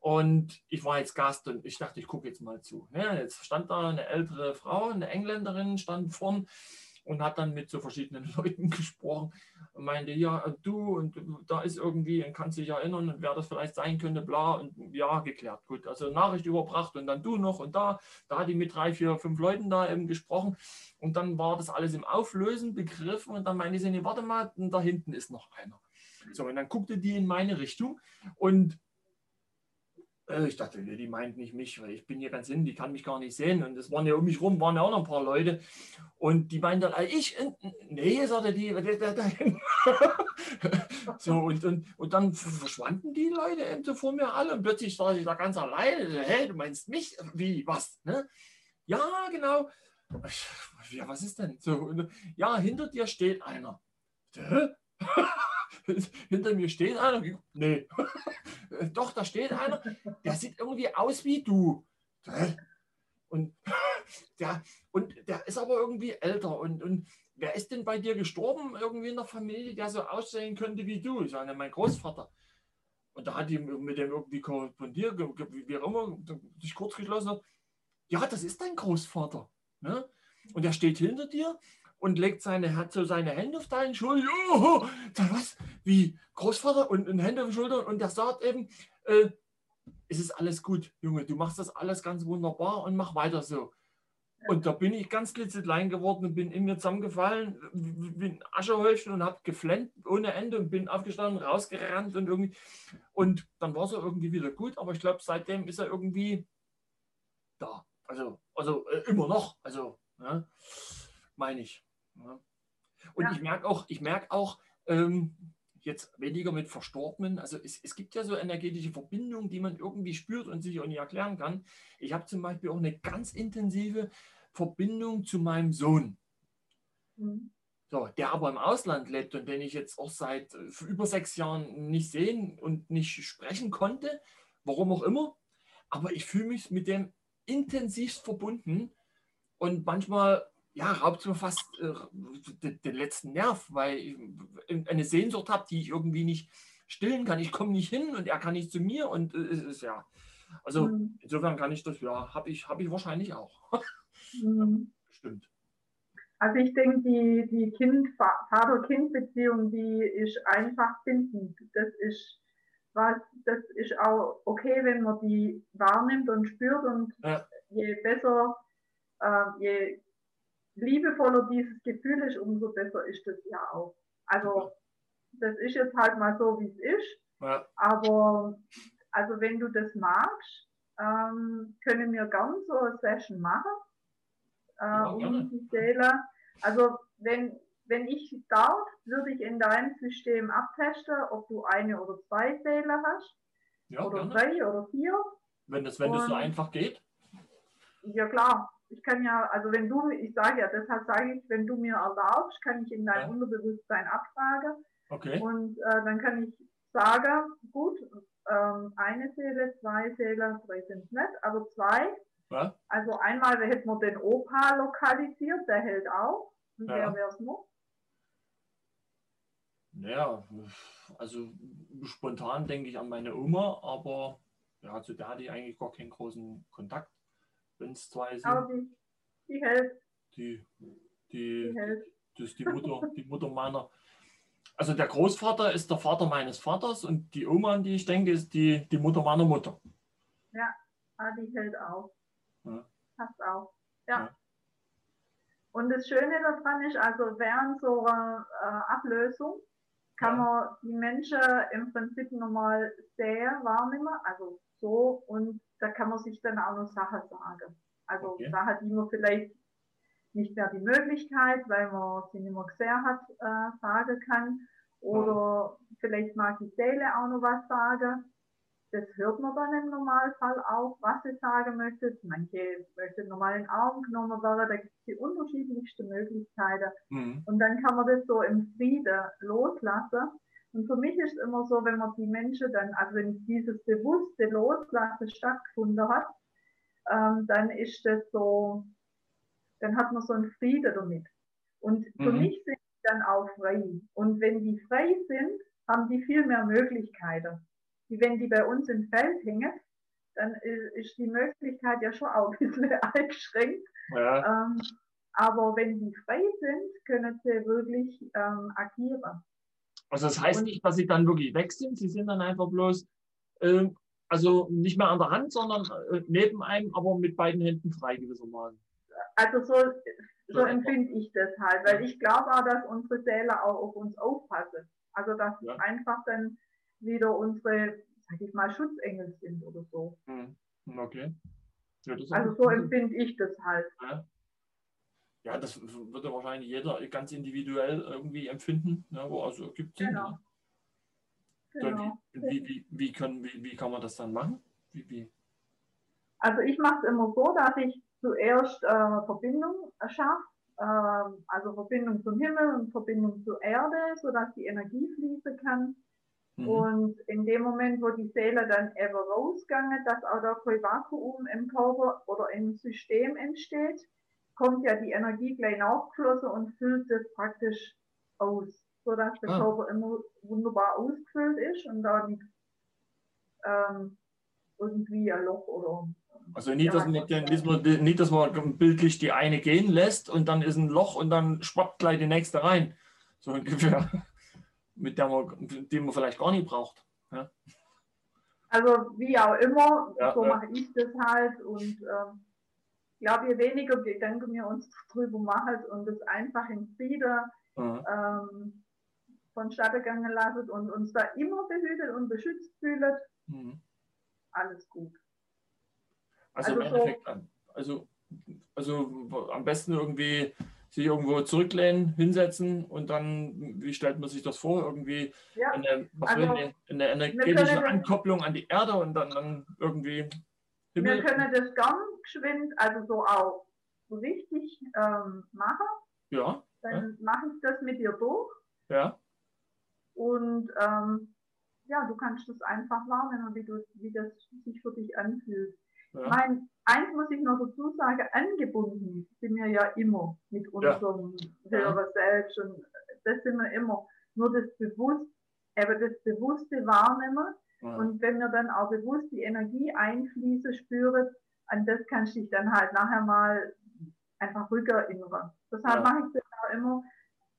Und ich war jetzt Gast und ich dachte, ich gucke jetzt mal zu. Ja, jetzt stand da eine ältere Frau, eine Engländerin, stand vorn und hat dann mit so verschiedenen Leuten gesprochen und meinte, ja, du und da ist irgendwie, und kannst dich erinnern, wer das vielleicht sein könnte, bla, und ja, geklärt. Gut, also Nachricht überbracht und dann du noch und da, da hat die mit drei, vier, fünf Leuten da eben gesprochen und dann war das alles im Auflösen begriffen und dann meinte sie, nee, warte mal, da hinten ist noch einer. So, und dann guckte die in meine Richtung und äh, ich dachte, die meint nicht mich, weil ich bin hier ganz hin, die kann mich gar nicht sehen. Und es waren ja um mich rum, waren ja auch noch ein paar Leute. Und die meinen dann, ich, nee, sagte die, so, und, und, und dann verschwanden die Leute eben so vor mir alle und plötzlich war ich da ganz alleine. Hä, du meinst mich? Wie, was? Ne? Ja, genau. Ja, was ist denn? So, ja, hinter dir steht einer. Hä? hinter mir steht einer. Nee, doch, da steht einer, der sieht irgendwie aus wie du. Und der, und der ist aber irgendwie älter. Und, und wer ist denn bei dir gestorben, irgendwie in der Familie, der so aussehen könnte wie du? Ich sage, mein Großvater. Und da hat die mit dem irgendwie korrespondiert, wie auch immer, sich kurz geschlossen hat. Ja, das ist dein Großvater. Ne? Und der steht hinter dir und legt seine, hat so seine Hände auf deinen Schulter. Oh, was? Wie Großvater und, und Hände auf die Schulter und der sagt eben, äh, es ist alles gut, Junge, du machst das alles ganz wunderbar und mach weiter so. Und da bin ich ganz klitzeklein geworden und bin in mir zusammengefallen, wie ein Aschehäufchen und habe geflennt ohne Ende und bin aufgestanden, rausgerannt und irgendwie. Und dann war es irgendwie wieder gut, aber ich glaube, seitdem ist er irgendwie da. Also, also äh, immer noch, also, ja, meine ich. Und ja. ich merke auch, ich merke auch, ähm, jetzt weniger mit Verstorbenen, also es, es gibt ja so energetische Verbindungen, die man irgendwie spürt und sich auch nicht erklären kann. Ich habe zum Beispiel auch eine ganz intensive Verbindung zu meinem Sohn. Mhm. So, der aber im Ausland lebt und den ich jetzt auch seit äh, über sechs Jahren nicht sehen und nicht sprechen konnte, warum auch immer. aber ich fühle mich mit dem intensivst verbunden und manchmal ja, raubt mir fast äh, den, den, letzten Nerv, weil ich eine Sehnsucht habe, die ich irgendwie nicht stillen kann. Ich komme nicht hin und er kann nicht zu mir und äh, es ist ja. Also mhm. insofern kann ich das, ja, habe ich, hab ich wahrscheinlich auch. Mhm. Stimmt. Also ich denke, die, die kind, Vater-Kind-Beziehung, die ist einfach bindend. Das ist was, das ist auch okay, wenn man die wahrnimmt und spürt und ja. je besser, äh, je liebevoller dieses Gefühl ist, umso besser ist es ja auch. Also das ist jetzt halt mal so, wie es ist. Ja. Aber also wenn du das magst, ähm, können wir gern so eine Session machen. Äh, ja, um die Seele. Also wenn, wenn ich darf, würde ich in deinem System abtesten, ob du eine oder zwei Seelen hast. Ja, oder gerne. drei oder vier. Wenn das, wenn Und, das so einfach geht? Ja klar. Ich kann ja, also wenn du, ich sage ja, deshalb sage ich, wenn du mir erlaubst, kann ich in dein ja. Unterbewusstsein abfragen. Okay. Und äh, dann kann ich sagen, gut, ähm, eine Seele, zwei Seelen, drei sind es nicht, aber zwei. Ja. Also einmal hätten wir den Opa lokalisiert, der hält auch. Und ja. wer wäre es noch? Naja, also spontan denke ich an meine Oma, aber ja, zu der hatte ich eigentlich gar keinen großen Kontakt, wenn es zwei sind. Aber die, die hält. Die, die, die hält. Das ist die Mutter, die Mutter meiner. Also der Großvater ist der Vater meines Vaters und die Oma, an die ich denke, ist die, die Mutter meiner Mutter. Ja, ah, die hält auch. Ja. Passt auch. Ja. ja. Und das Schöne daran ist, also während so einer äh, Ablösung kann ja. man die Menschen im Prinzip nochmal sehr wahrnehmen, also so, und da kann man sich dann auch noch Sachen sagen. Also okay. Sachen, die man vielleicht nicht mehr die Möglichkeit, weil man sie nicht mehr gesehen hat, äh, sagen kann. Oder ja. vielleicht mag die Seele auch noch was sagen das hört man dann im Normalfall auch, was sie sagen möchte. Manche möchten normal in den Arm genommen werden, da gibt es die unterschiedlichsten Möglichkeiten. Mhm. Und dann kann man das so im Frieden loslassen. Und für mich ist es immer so, wenn man die Menschen dann, also wenn dieses bewusste Loslassen stattgefunden hat, ähm, dann ist das so, dann hat man so einen Frieden damit. Und für mhm. mich sind die dann auch frei. Und wenn die frei sind, haben die viel mehr Möglichkeiten wie wenn die bei uns im Feld hängen, dann ist die Möglichkeit ja schon auch ein bisschen eingeschränkt. Ja. Ähm, aber wenn die frei sind, können sie wirklich ähm, agieren. Also das heißt nicht, dass sie dann wirklich weg sind, sie sind dann einfach bloß, äh, also nicht mehr an der Hand, sondern äh, neben einem, aber mit beiden Händen frei gewissermaßen. Also so, so empfinde ich das halt, weil ich glaube auch, dass unsere Seele auch auf uns aufpassen. Also dass ja. einfach dann wieder unsere, sag ich mal, Schutzengel sind oder so. Hm, okay. Ja, also so empfinde ich das halt. Ja. Ja. das würde wahrscheinlich jeder ganz individuell irgendwie empfinden. Ne? Also gibt. Genau. Ne? Genau. Wie, wie, wie, können, wie, wie kann man das dann machen? Wie, wie? Also ich mache es immer so, dass ich zuerst äh, Verbindung schaffe, äh, also Verbindung zum Himmel und Verbindung zur Erde, sodass die Energie fließen kann. Mhm. Und in dem Moment, wo die Seele dann eben rausgegangen, dass auch da kein Vakuum im Körper oder im System entsteht, kommt ja die Energie gleich nachgeflossen und füllt das praktisch aus, sodass der ah. Körper immer wunderbar ausgefüllt ist und da nicht ähm, irgendwie ein Loch oder also nicht, dass man, nicht, dass man bildlich die eine gehen lässt und dann ist ein Loch und dann schwappt gleich die nächste rein. So ungefähr mit der man, den man vielleicht gar nicht braucht. Ja? Also wie auch immer, ja, so mache ich das halt und ähm, glaube, je weniger Gedanken wir uns drüber machen und es einfach in Frieden mhm. ähm, vonstatten gegangen lassen und uns da immer behütet und beschützt fühlen, mhm. alles gut. Also, also, im Endeffekt, so, also, also am besten irgendwie sich irgendwo zurücklehnen, hinsetzen und dann, wie stellt man sich das vor? Irgendwie ja, eine, also, eine, eine energetische Ankopplung an die Erde und dann, dann irgendwie Himmel. Wir können das ganz geschwind, also so auch richtig ähm, machen. Ja. Dann ja. mache ich das mit dir durch. Ja. Und ähm, ja, du kannst das einfach wahrnehmen, wie, du, wie das sich für dich anfühlt. Ja. Ich meine, eins muss ich noch dazu sagen, angebunden sind wir ja immer mit unserem höheren Selbst und das sind wir immer. Nur das bewusst, eben das bewusste Wahrnehmen Ja. und wenn wir dann auch bewusst die Energie einfließen spüren, an das kannst du dich dann halt nachher mal einfach rückerinnern. Deshalb Ja. mache ich das auch immer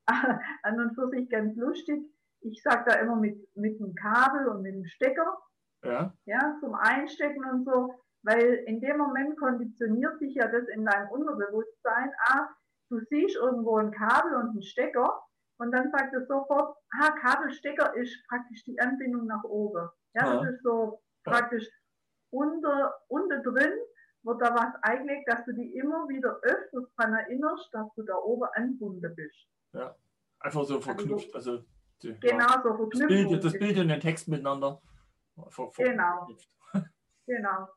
an und für sich ganz lustig. Ich sage da immer mit, mit dem Kabel und mit dem Stecker, ja, ja, zum Einstecken und so, weil in dem Moment konditioniert sich ja das in deinem Unterbewusstsein, ah, du siehst irgendwo ein Kabel und einen Stecker und dann sagt es sofort, ah, Kabelstecker ist praktisch die Anbindung nach oben. Ja, das Ja. ist so praktisch unter, unter drin wird da was eingelegt, dass du dich immer wieder öfters daran erinnerst, dass du da oben angebunden bist. einfach so verknüpft. Also, die, Genau, ja, so das, Verknüpfung. Bild, das Bild und den Text miteinander. ver- ver- Genau. verknüpft. Genau.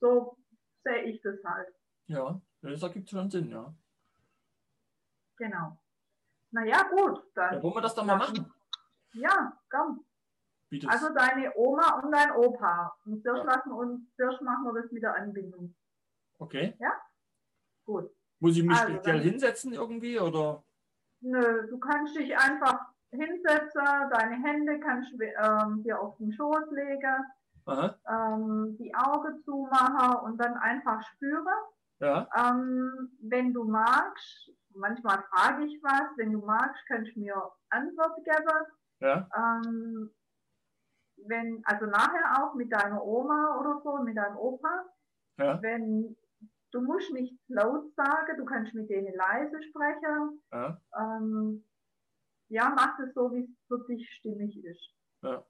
So sehe ich das halt. Ja, das ergibt schon Sinn, ja. Genau. Naja, gut, dann. ja wollen wir das dann mal machen? Ja, komm. Das, Also deine Oma und dein Opa. Und zuerst, Ja. lassen uns, machen wir das mit der Anbindung. Okay. Gut. Muss ich mich Also, speziell hinsetzen irgendwie oder? Nö, du kannst dich einfach hinsetzen, deine Hände kannst du ähm, dir auf den Schoß legen, ähm, die Augen zumachen und dann einfach spüren. ja, Ähm, wenn du magst, manchmal frage ich was, wenn du magst, kannst du mir Antwort geben. ja, Ähm, wenn, also nachher auch mit deiner Oma oder so, mit deinem Opa, ja, wenn du musst nicht laut sagen, du kannst mit denen leise sprechen. ja, Ähm, ja, mach es so, wie es für dich stimmig ist. Ja.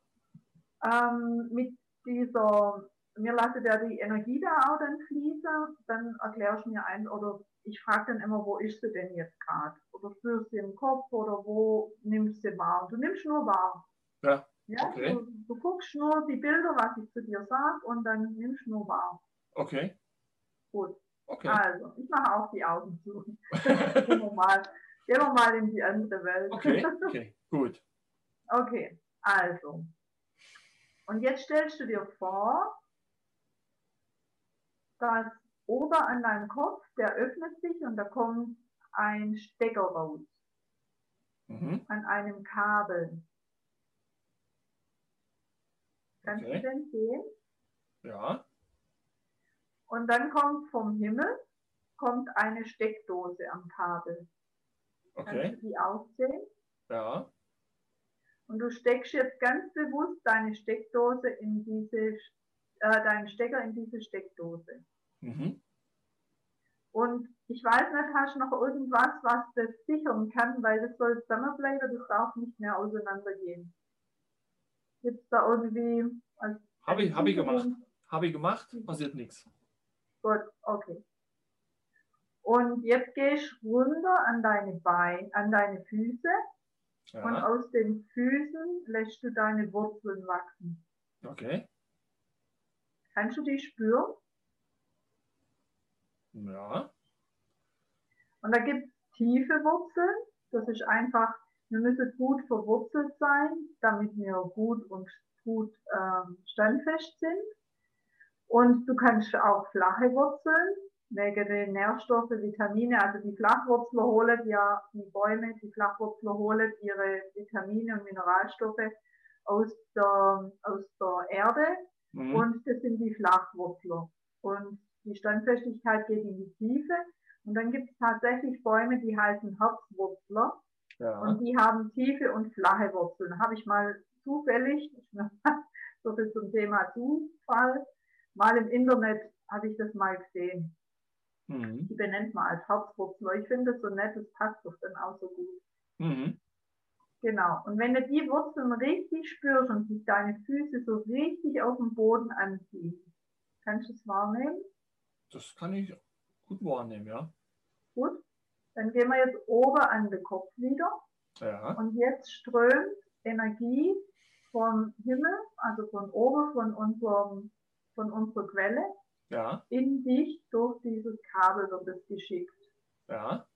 Ähm, mit dieser, mir lasse ja die Energie da auch dann fließen, dann erklärst du mir ein, oder ich frage dann immer, wo ist sie denn jetzt gerade? Oder du sie im Kopf oder wo nimmst du sie wahr? Du nimmst nur wahr. Ja, Ja, okay. du, du guckst nur die Bilder, was ich zu dir sage und dann nimmst du nur wahr. okay, Gut. Okay. Also, ich mache auch die Augen zu. Gehen wir mal, gehen wir mal in die andere Welt. Okay, okay, gut. Okay, also. Und jetzt stellst du dir vor, dass oben an deinem Kopf, der öffnet sich und da kommt ein Stecker raus Mhm. an einem Kabel. Kannst Okay. du den sehen? Ja, Und dann kommt vom Himmel kommt eine Steckdose am Kabel. Kannst okay, du die sehen? ja, Und du steckst jetzt ganz bewusst deine Steckdose in diese, äh, deinen Stecker in diese Steckdose. mhm. Und ich weiß nicht, hast du noch irgendwas, was das sichern kann, weil das soll zusammenbleiben, das darf nicht mehr auseinandergehen. Gibt es da irgendwie Habe ich, hab ich gemacht. Habe ich gemacht, passiert nichts. Gut, okay. Und jetzt gehst du runter an deine Beine, an deine Füße und Ja, aus den Füßen lässt du deine Wurzeln wachsen. okay, Kannst du die spüren? ja, Und da gibt es tiefe Wurzeln. Das ist einfach, wir müssen gut verwurzelt sein, damit wir gut und gut ähm, standfest sind. Und du kannst auch flache Wurzeln, wegen den Nährstoffe, Vitamine, also die Flachwurzler holen ja, die Bäume, die Flachwurzler holen ihre Vitamine und Mineralstoffe aus der, aus der Erde mhm. und das sind die Flachwurzler. Und die Standfestigkeit geht in die Tiefe. Und dann gibt es tatsächlich Bäume, die heißen Herzwurzler ja, und die haben tiefe und flache Wurzeln. Habe ich mal zufällig, so viel zum Thema Zufall, mal im Internet habe ich das mal gesehen. mhm. Die benennt man als Herzwurzler. Ich finde das so nett, das passt doch dann auch so gut. Mhm. Genau. Und wenn du die Wurzeln richtig spürst und sich deine Füße so richtig auf dem Boden anziehen, kannst du es wahrnehmen? Das kann ich gut wahrnehmen, ja. Gut. Dann gehen wir jetzt oben an den Kopf wieder. Ja, Und jetzt strömt Energie vom Himmel, also von oben, von, unserem, von unserer Quelle, ja, in dich durch dieses Kabel wird es geschickt. ja,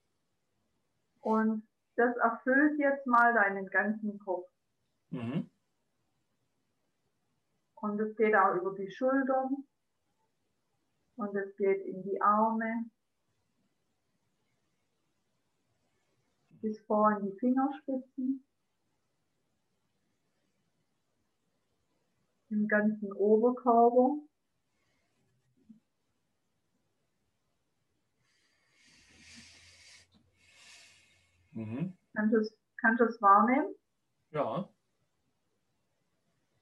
Und das erfüllt jetzt mal deinen ganzen Kopf. mhm. Und es geht auch über die Schultern. Und es geht in die Arme. Bis vor in die Fingerspitzen. Im ganzen Oberkörper. Mhm. Kannst du es, kannst wahrnehmen? Ja.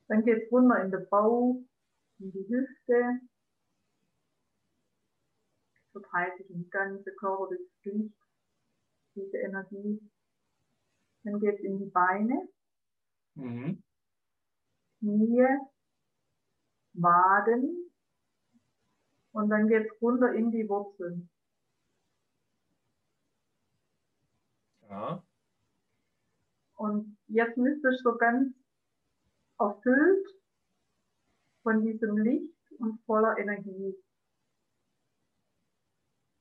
Dann geht es runter in den Bauch, in die Hüfte. Verteilt sich im ganzen Körper, das Licht, diese Energie. Dann geht es in die Beine, Mhm. Knie, Waden. Und dann geht es runter in die Wurzeln. Ja. Und jetzt müsstest du so ganz erfüllt von diesem Licht und voller Energie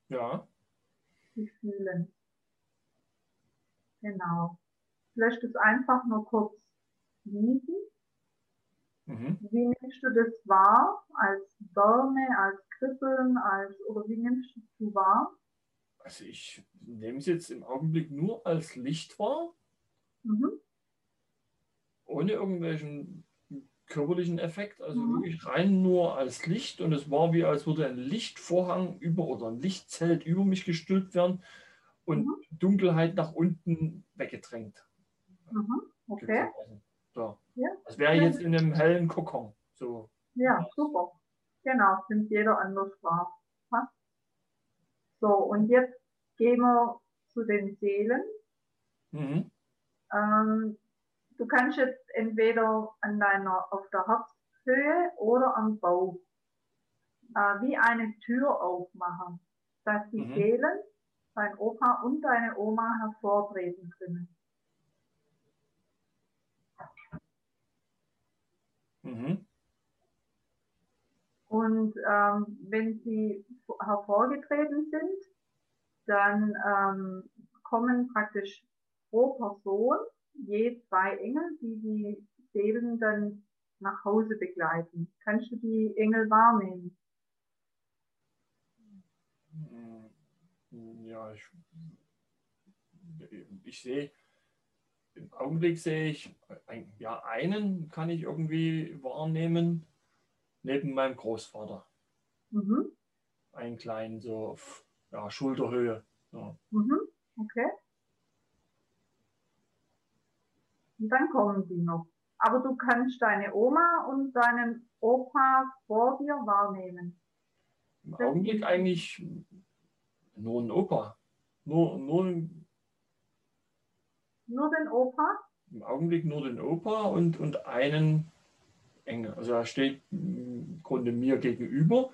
Ja. sich fühlen. Genau. Lässt es einfach nur kurz liegen. Mhm. Wie nimmst du das wahr? Als Wärme, als Kribbeln, als, oder wie nimmst du es wahr? Also ich nehme es jetzt im Augenblick nur als Licht wahr, Mhm. ohne irgendwelchen körperlichen Effekt, also Mhm. wirklich rein nur als Licht und es war wie, als würde ein Lichtvorhang über oder ein Lichtzelt über mich gestülpt werden und Mhm. Dunkelheit nach unten weggedrängt. Mhm. Okay. So. Ja. Als wäre jetzt in einem hellen Kokon. So. Ja, super. Genau, nimmt jeder anders wahr. So, und jetzt gehen wir zu den Seelen. Mhm. Ähm, du kannst jetzt entweder an deiner, auf der Herzhöhe oder am Bauch äh, wie eine Tür aufmachen, dass die Mhm. Seelen, dein Opa und deine Oma hervortreten können. Mhm. Und ähm, wenn sie hervorgetreten sind, dann ähm, kommen praktisch pro Person je zwei Engel, die die Seelen dann nach Hause begleiten. Kannst du die Engel wahrnehmen? Mhm. Ja, ich, ich sehe, im Augenblick sehe ich, ein, ja, einen kann ich irgendwie wahrnehmen, neben meinem Großvater. Mhm. Einen kleinen, so auf ja, Schulterhöhe. Ja. Mhm. Okay. Und dann kommen sie noch. Aber du kannst deine Oma und deinen Opa vor dir wahrnehmen. Im Augenblick eigentlich nur ein Opa. Nur, nur Nur den Opa? im Augenblick nur den Opa und, und einen Engel. Also er steht im Grunde mir gegenüber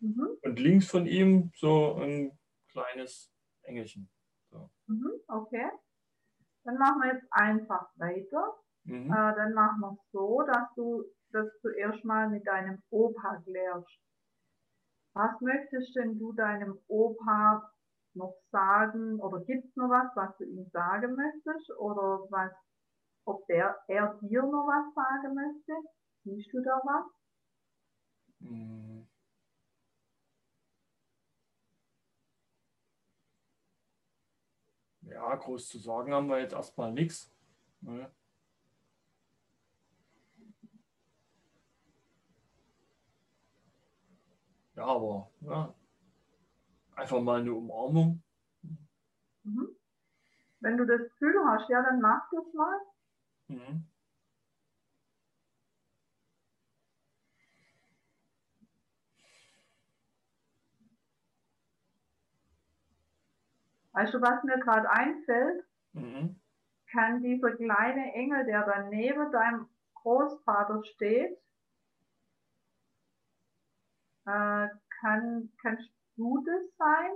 Mhm. und links von ihm so ein kleines Engelchen. Mhm. Okay. Dann machen wir jetzt einfach weiter. Mhm. Äh, dann machen wir es so, dass du das zuerst mal mit deinem Opa klärst. Was möchtest denn du deinem Opa noch sagen? Oder gibt es noch was, was du ihm sagen möchtest? Oder was, ob der, er dir noch was sagen möchte? Siehst du da was? Mhm. Ja, groß zu sagen haben wir jetzt erstmal nichts. Ne? Ja, aber ja, einfach mal eine Umarmung. Mhm. Wenn du das Gefühl hast, ja, dann mach das mal. Mhm. Weißt du, was mir gerade einfällt? Mhm. Kann dieser kleine Engel, der dann neben deinem Großvater steht, äh, kann, kannst das sein?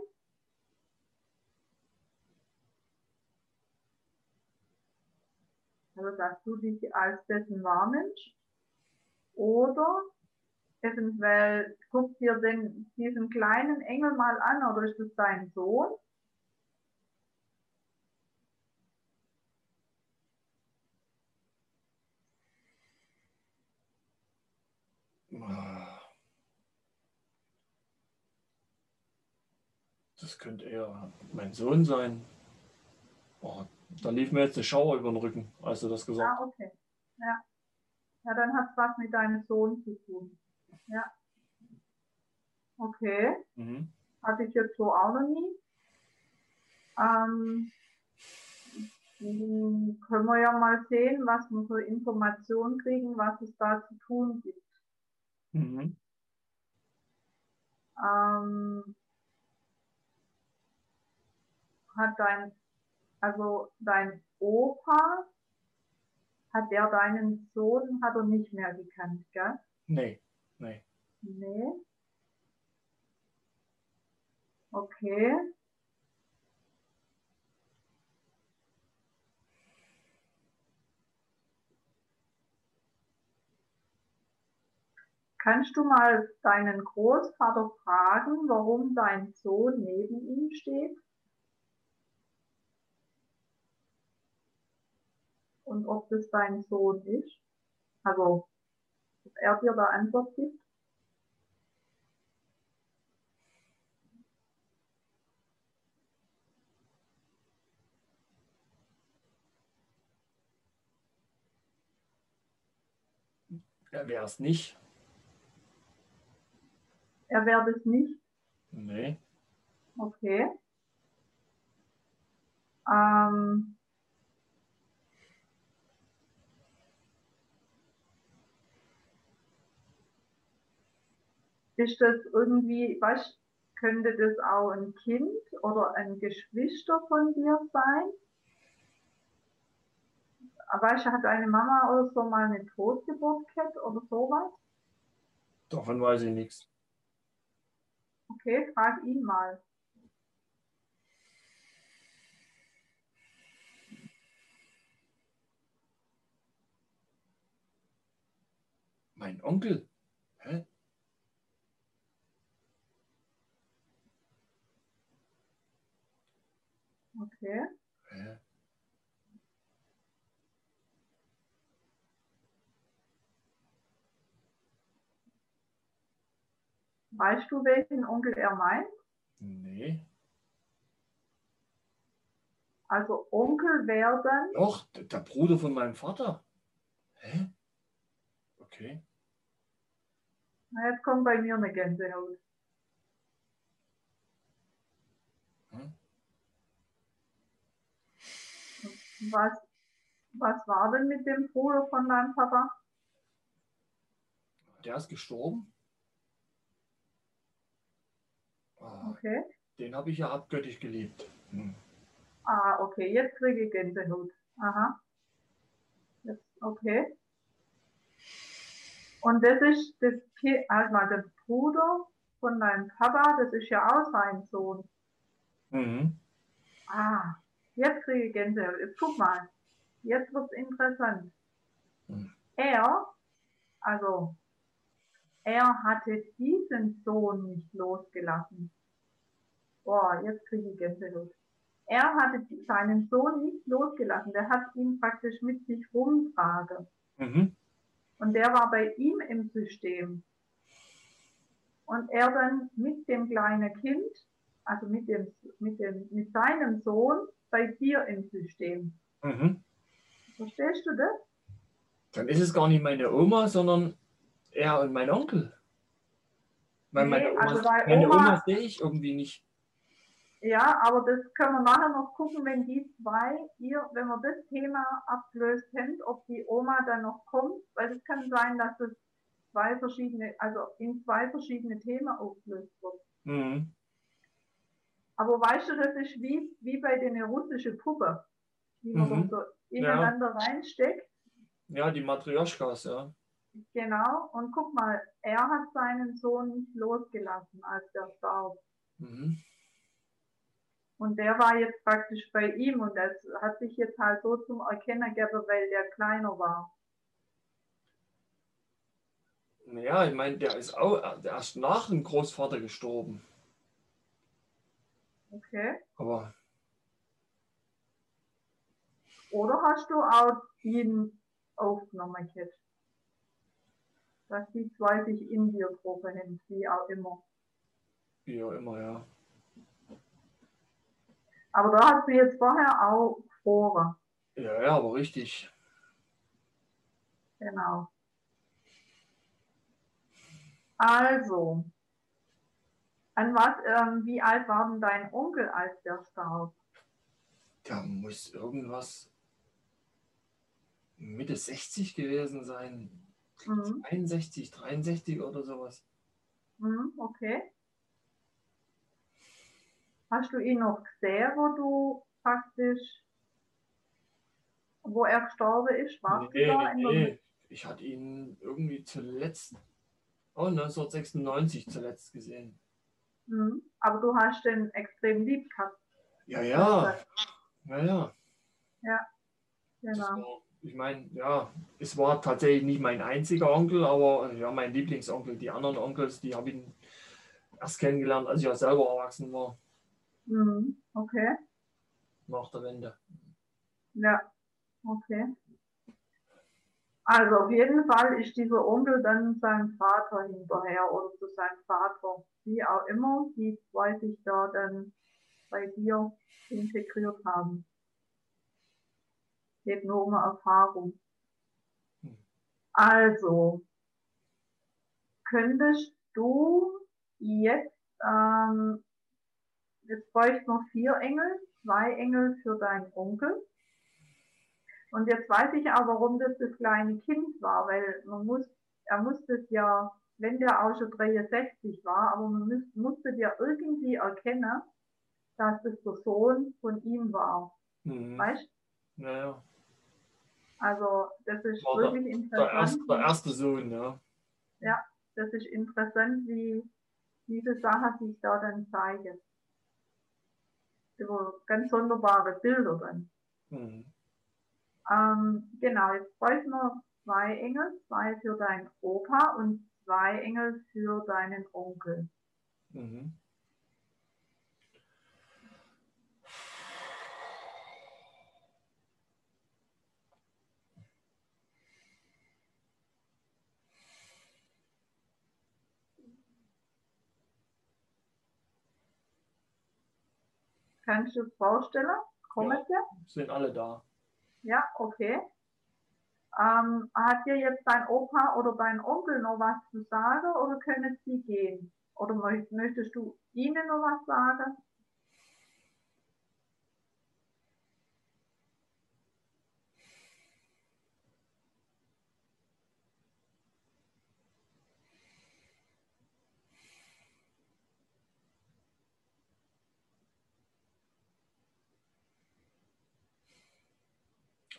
Also, dass du dich als dessen wahrnimmst? Oder eventuell guck dir den, diesen kleinen Engel mal an, oder ist es dein Sohn? Das könnte eher mein Sohn sein. Oh, da lief mir jetzt eine Schauer über den Rücken, als du das gesagt hast. Ah, okay. Ja. Ja, dann hat es was mit deinem Sohn zu tun. Ja. Okay. Mhm. Hatte ich jetzt so auch noch nie. Ähm, hm, können wir ja mal sehen, was wir für Informationen kriegen, was es da zu tun gibt. Mhm. Ähm, hat dein, also dein Opa, hat der deinen Sohn, hat er nicht mehr gekannt, gell? Nee, nee. Nee. Okay. Kannst du mal deinen Großvater fragen, warum dein Sohn neben ihm steht? Und ob das dein Sohn ist? Also, ob er dir da Antwort gibt? Er wäre es nicht. Er wäre das nicht. Nee. Okay. Ähm, ist das irgendwie, was könnte das auch ein Kind oder ein Geschwister von dir sein? Weißt du, hat deine Mama oder so mal eine Totgeburt gehabt oder sowas? Davon weiß ich nichts. Okay, frag ihn mal. Mein Onkel? Okay. Hä? Weißt du, welchen Onkel er meint? Nee. Also Onkel werden, Doch, der Bruder von meinem Vater. Hä? Okay. na, jetzt kommt bei mir eine Gänsehaut. Was, was war denn mit dem Bruder von deinem Papa? Der ist gestorben. Ah, Okay. den habe ich ja abgöttisch geliebt. Hm. Ah, okay, jetzt kriege ich Gänsehaut. Aha. Jetzt, okay. Und das ist das Kind, also der Bruder von deinem Papa, das ist ja auch sein Sohn. Mhm. Ah, jetzt kriege ich Gänsehaut. Jetzt guck mal. Jetzt wird es interessant. Hm. Er, also, er hatte diesen Sohn nicht losgelassen. Boah, jetzt kriege ich Gänsehaut. Er hatte seinen Sohn nicht losgelassen. Der hat ihn praktisch mit sich rumtragen. Mhm. Und der war bei ihm im System. Und er dann mit dem kleinen Kind, also mit, dem, mit, dem, mit seinem Sohn, bei dir im System. Mhm. Verstehst du das? Dann ist es gar nicht meine Oma, sondern er und mein Onkel. Weil meine Nee, Oma, also meine Oma- Oma sehe ich irgendwie nicht. Ja, aber das können wir nachher noch gucken, wenn die zwei, ihr, wenn wir das Thema abgelöst haben, ob die Oma dann noch kommt, weil es kann sein, dass es zwei verschiedene, also in zwei verschiedene Themen aufgelöst wird. Mhm. Aber weißt du, das ist wie, wie bei den russischen Puppe, die man Mhm. so ineinander reinsteckt. Ja, die Matrioschkas, ja. Genau. Und guck mal, er hat seinen Sohn nicht losgelassen, als der starb. Mhm. Und der war jetzt praktisch bei ihm und das hat sich jetzt halt so zum Erkennen gegeben, weil der kleiner war. Naja, ich meine, der ist auch erst nach dem Großvater gestorben. Okay. Aber Oder hast du auch ihn aufgenommen, Kit? Dass die zwei sich in dir getroffen haben, wie auch immer. wie auch immer, ja. Aber da hast du jetzt vorher auch gefroren. Ja, ja, aber richtig. Genau. Also, an was, ähm, wie alt war denn dein Onkel, als der starb? Da muss irgendwas Mitte 60 gewesen sein. Mhm. 61, 63 oder sowas. Mhm, okay. Hast du ihn noch gesehen, wo du praktisch, wo er gestorben ist? Warst Nee, du da der nee. Ich hatte ihn irgendwie zuletzt, oh, 1996 zuletzt gesehen. Mhm. Aber du hast den extrem lieb gehabt. Ja, ja, ja, ja. Das Genau. war, ich meine, ja, es war tatsächlich nicht mein einziger Onkel, aber ja, mein Lieblingsonkel. Die anderen Onkels, die habe ich erst kennengelernt, als ich ja selber erwachsen war, Mhm. Okay. nach der Wende. Ja. Okay. Also auf jeden Fall ist dieser Onkel dann seinem Vater hinterher oder zu seinem Vater. Wie auch immer, die zwei sich da dann bei dir integriert haben. Geht nur um Erfahrung. Also, könntest du jetzt, ähm, jetzt bräuchte noch vier Engel, zwei Engel für deinen Onkel. Und jetzt weiß ich auch, warum das das kleine Kind war, weil man muss, er musste es ja, wenn der auch schon 63 war, aber man muss, musste ja irgendwie erkennen, dass das der Sohn von ihm war. Mhm. Weißt Naja, Also, das ist War der- wirklich der, erste, interessant. der erste Sohn, ja. Das ist interessant, wie diese Sache sich da dann zeigen. Über ganz sonderbare Bilder dann. Mhm. Ähm, genau, jetzt bräuchten wir zwei Engel, zwei für deinen Opa und zwei Engel für deinen Onkel. Mhm. Kannst du es vorstellen? Kommen sie? Sind alle da. Ja, okay. Ähm, hat dir jetzt dein Opa oder dein Onkel noch was zu sagen oder können sie gehen? Oder möcht- möchtest du ihnen noch was sagen?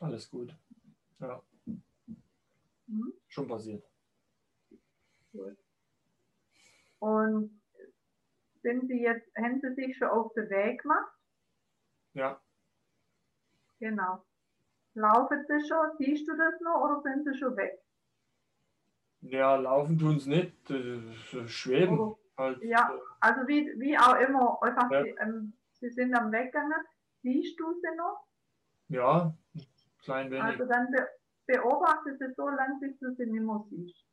Alles gut. Ja, Mhm. schon passiert. Gut. Und sind sie jetzt, haben sie sich schon auf den Weg gemacht? Ja, Genau. Laufen sie schon? Siehst du das noch oder sind sie schon weg? ja laufen tun sie nicht. äh, Schweben Oder, halt. Ja. also wie, wie auch immer, einfach, Ja. sie, ähm, sie sind am Weggegangen. Siehst du sie noch? Ja, klein wenig. Also dann be beobachte sie so lange, bis du sie nicht mehr siehst.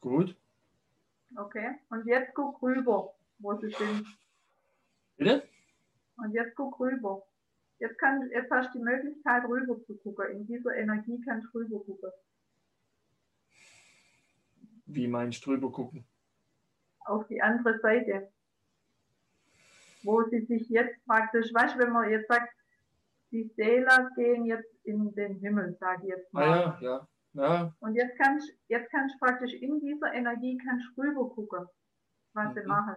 Gut. Okay? Und jetzt guck rüber, wo sie sind. Bitte? Und jetzt guck rüber. Jetzt, kann, jetzt hast du die Möglichkeit, rüber zu gucken. In dieser Energie kannst du rüber gucken. Wie meinst du drüber gucken? Auf die andere Seite. Wo sie sich jetzt praktisch, weißt du, wenn man jetzt sagt, die Seelen gehen jetzt in den Himmel, sage ich jetzt Ah mal. ja, ja. Ja, Und jetzt kannst, jetzt kannst du praktisch in dieser Energie kannst du rüber gucken, was sie Mhm. machen.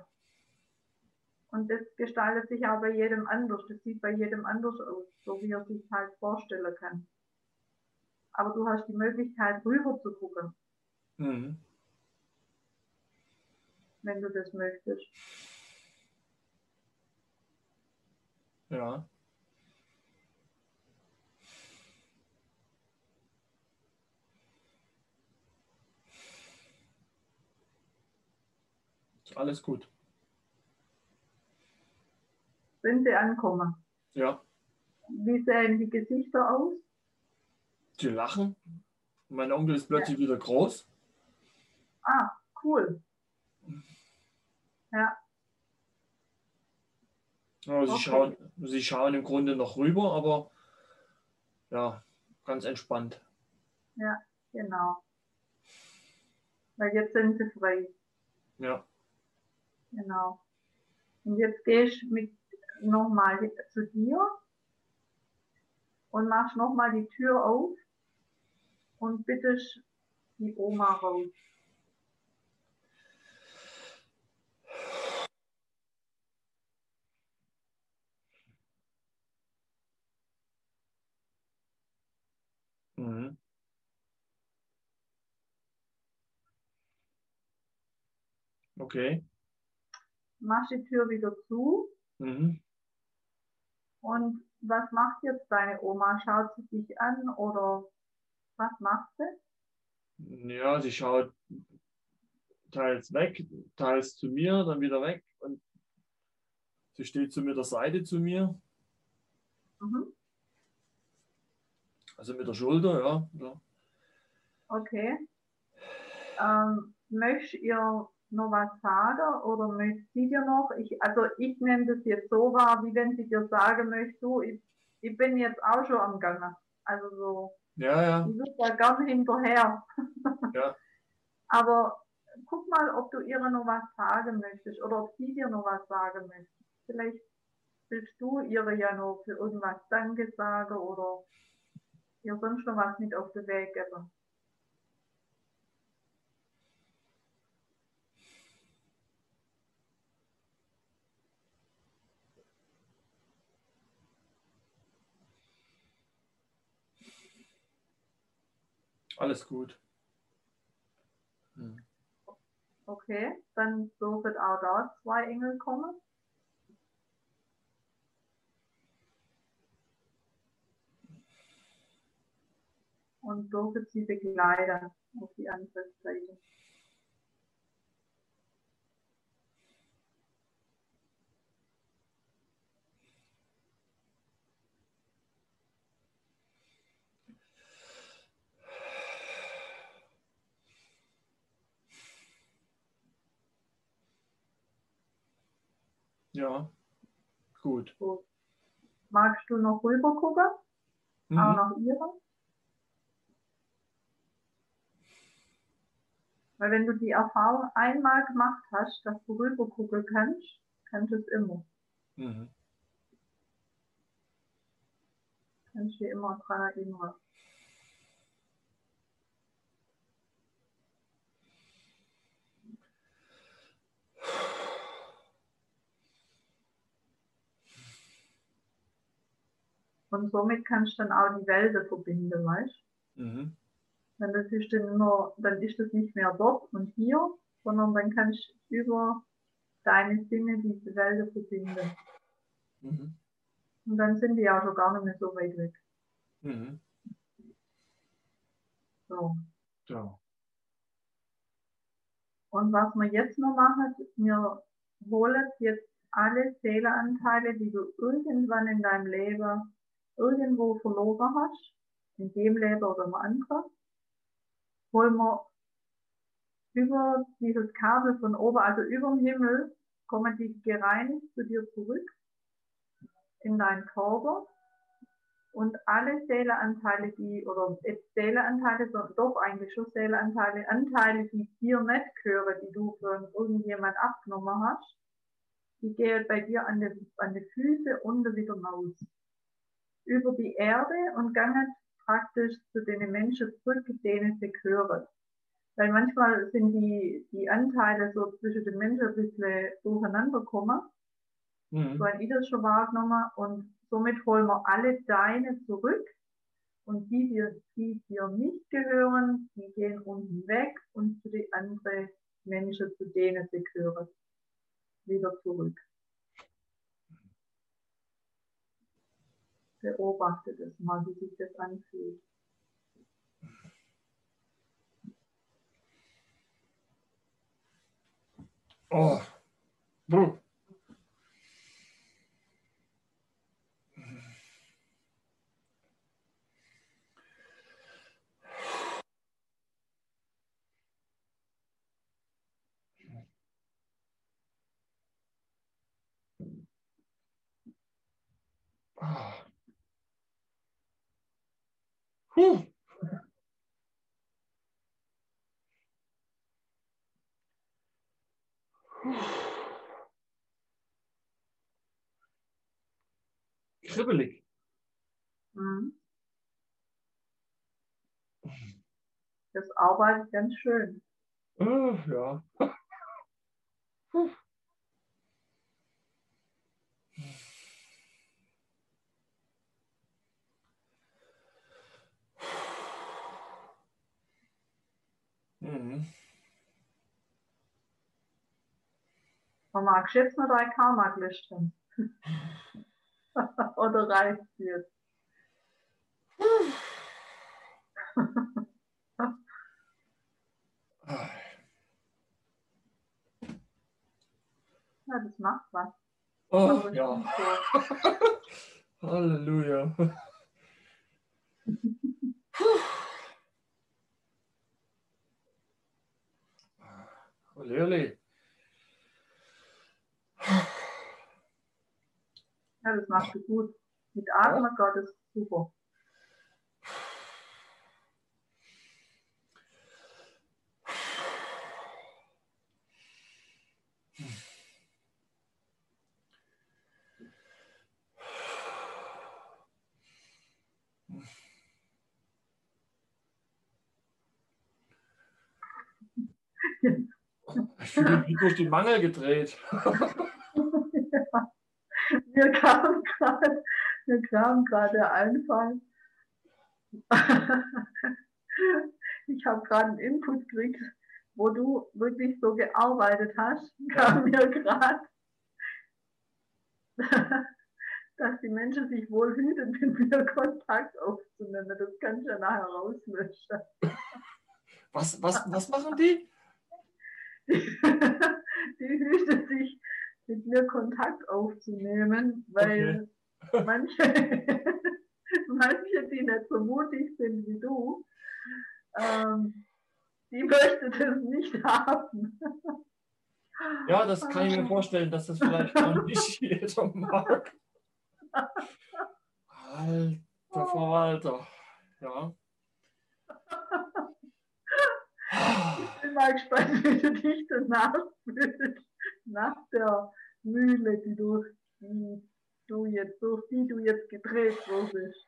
Und das gestaltet sich auch bei jedem anders. Das sieht bei jedem anders aus, so wie er sich halt vorstellen kann. Aber du hast die Möglichkeit, rüber zu gucken, mhm. wenn du das möchtest. ja. Alles gut. Sind sie ankommen? Ja. Wie sehen die Gesichter aus? Sie lachen. Mein Onkel ist plötzlich ja. wieder groß. Ah, cool. Ja. ja sie, okay. schauen, sie schauen im Grunde noch rüber, aber ja, ganz entspannt. Ja, genau. Weil jetzt sind sie frei. Ja. Genau. Und jetzt gehst du nochmal zu dir und machst nochmal die Tür auf und bittest die Oma raus. Mhm. Okay. Machst die Tür wieder zu. Mhm. Und was macht jetzt deine Oma? Schaut sie dich an oder was macht sie? Ja, sie schaut teils weg, teils zu mir, dann wieder weg und sie steht zu mir der Seite zu mir. Mhm. Also mit der Schulter, ja. ja. Okay. Ähm, möchtest ihr noch was sagen oder möchte sie dir noch? Ich, also ich nehme das jetzt so wahr, wie wenn sie dir sagen möchte, du, ich, ich bin jetzt auch schon am Gange. Also so. Ja, ja. Ich würde da gern hinterher. Ja. Aber guck mal, ob du ihr noch was sagen möchtest oder ob sie dir noch was sagen möchte. Vielleicht willst du ihr ja noch für irgendwas Danke sagen oder ihr sonst noch was mit auf den Weg geben. Alles gut. Hm. Okay, dann dürfen auch da zwei Engel kommen. Und dürfen sie begleiten auf die andere Seite. Ja, gut. gut. Magst du noch rüber gucken? Mhm. Auch nach ihrer? Weil wenn du die Erfahrung einmal gemacht hast, dass du rüber gucken kannst, kannst du es immer. Mhm. Kannst du dich immer dran erinnern. Und somit kannst du dann auch die Wälder verbinden, weißt du? Mhm. Das ist dann immer, dann ist das nicht mehr dort und hier, sondern dann kannst du über deine Sinne diese Wälder verbinden. Mhm. Und dann sind die auch schon gar nicht mehr so weit weg. Mhm. So. Ja. Und was wir jetzt noch machen, wir holen jetzt alle Seeleanteile, die du irgendwann in deinem Leben irgendwo verloren hast, in dem Leben oder im anderen, holen wir über dieses Kabel von oben, also über dem Himmel, kommen die gereinigt zu dir zurück in deinen Körper. Und alle Seeleanteile, die, oder jetzt Seeleanteile, sondern doch eigentlich schon Seeleanteile, Anteile, die dir nicht gehören, die du von irgendjemand abgenommen hast, die gehen bei dir an die, an die Füße unten wieder raus über die Erde und gehen praktisch zu den Menschen zurück, denen sie gehören. Weil manchmal sind die, die Anteile so zwischen den Menschen ein bisschen durcheinander gekommen. Mhm. So ein ich das schon wahrgenommen und somit holen wir alle deine zurück und die, die, die dir nicht gehören, die gehen unten weg und zu den anderen Menschen, zu denen sie gehören, wieder zurück. Beobachte das mal, wie sich das anfühlt. Oh. Ah. Puh. Kribbelig. Mhm. Das arbeitet ganz schön. Ah, ja. Mhm. Man mag jetzt noch dein Karma gelöschen. Oder reicht es jetzt? Ja, das macht was. Oh, ich ja. Halleluja. Halleluja. Ja, das machst du gut. Mit Atmen Gott ist super. Ich fühle mich wie durch den Mangel gedreht. Mir kam gerade, mir kam gerade der Einfall. Ich habe gerade einen Input gekriegt, wo du wirklich so gearbeitet hast, kam mir gerade, dass die Menschen sich wohl hüten, mit mir Kontakt aufzunehmen. Das kannst du ja nachher rauslöschen. Was, was, was machen die? Die, hüten sich, mit mir Kontakt aufzunehmen, weil manche, manche, die nicht so mutig sind wie du, ähm, die möchten das nicht haben. Ja, das kann ich mir vorstellen, dass das vielleicht noch nicht jeder mag. Alter Verwalter. Ja. Ich bin mal gespannt, wie du dich danach fühlst, nach der Mühle, die du, die du jetzt, durch die du jetzt gedreht wurdest.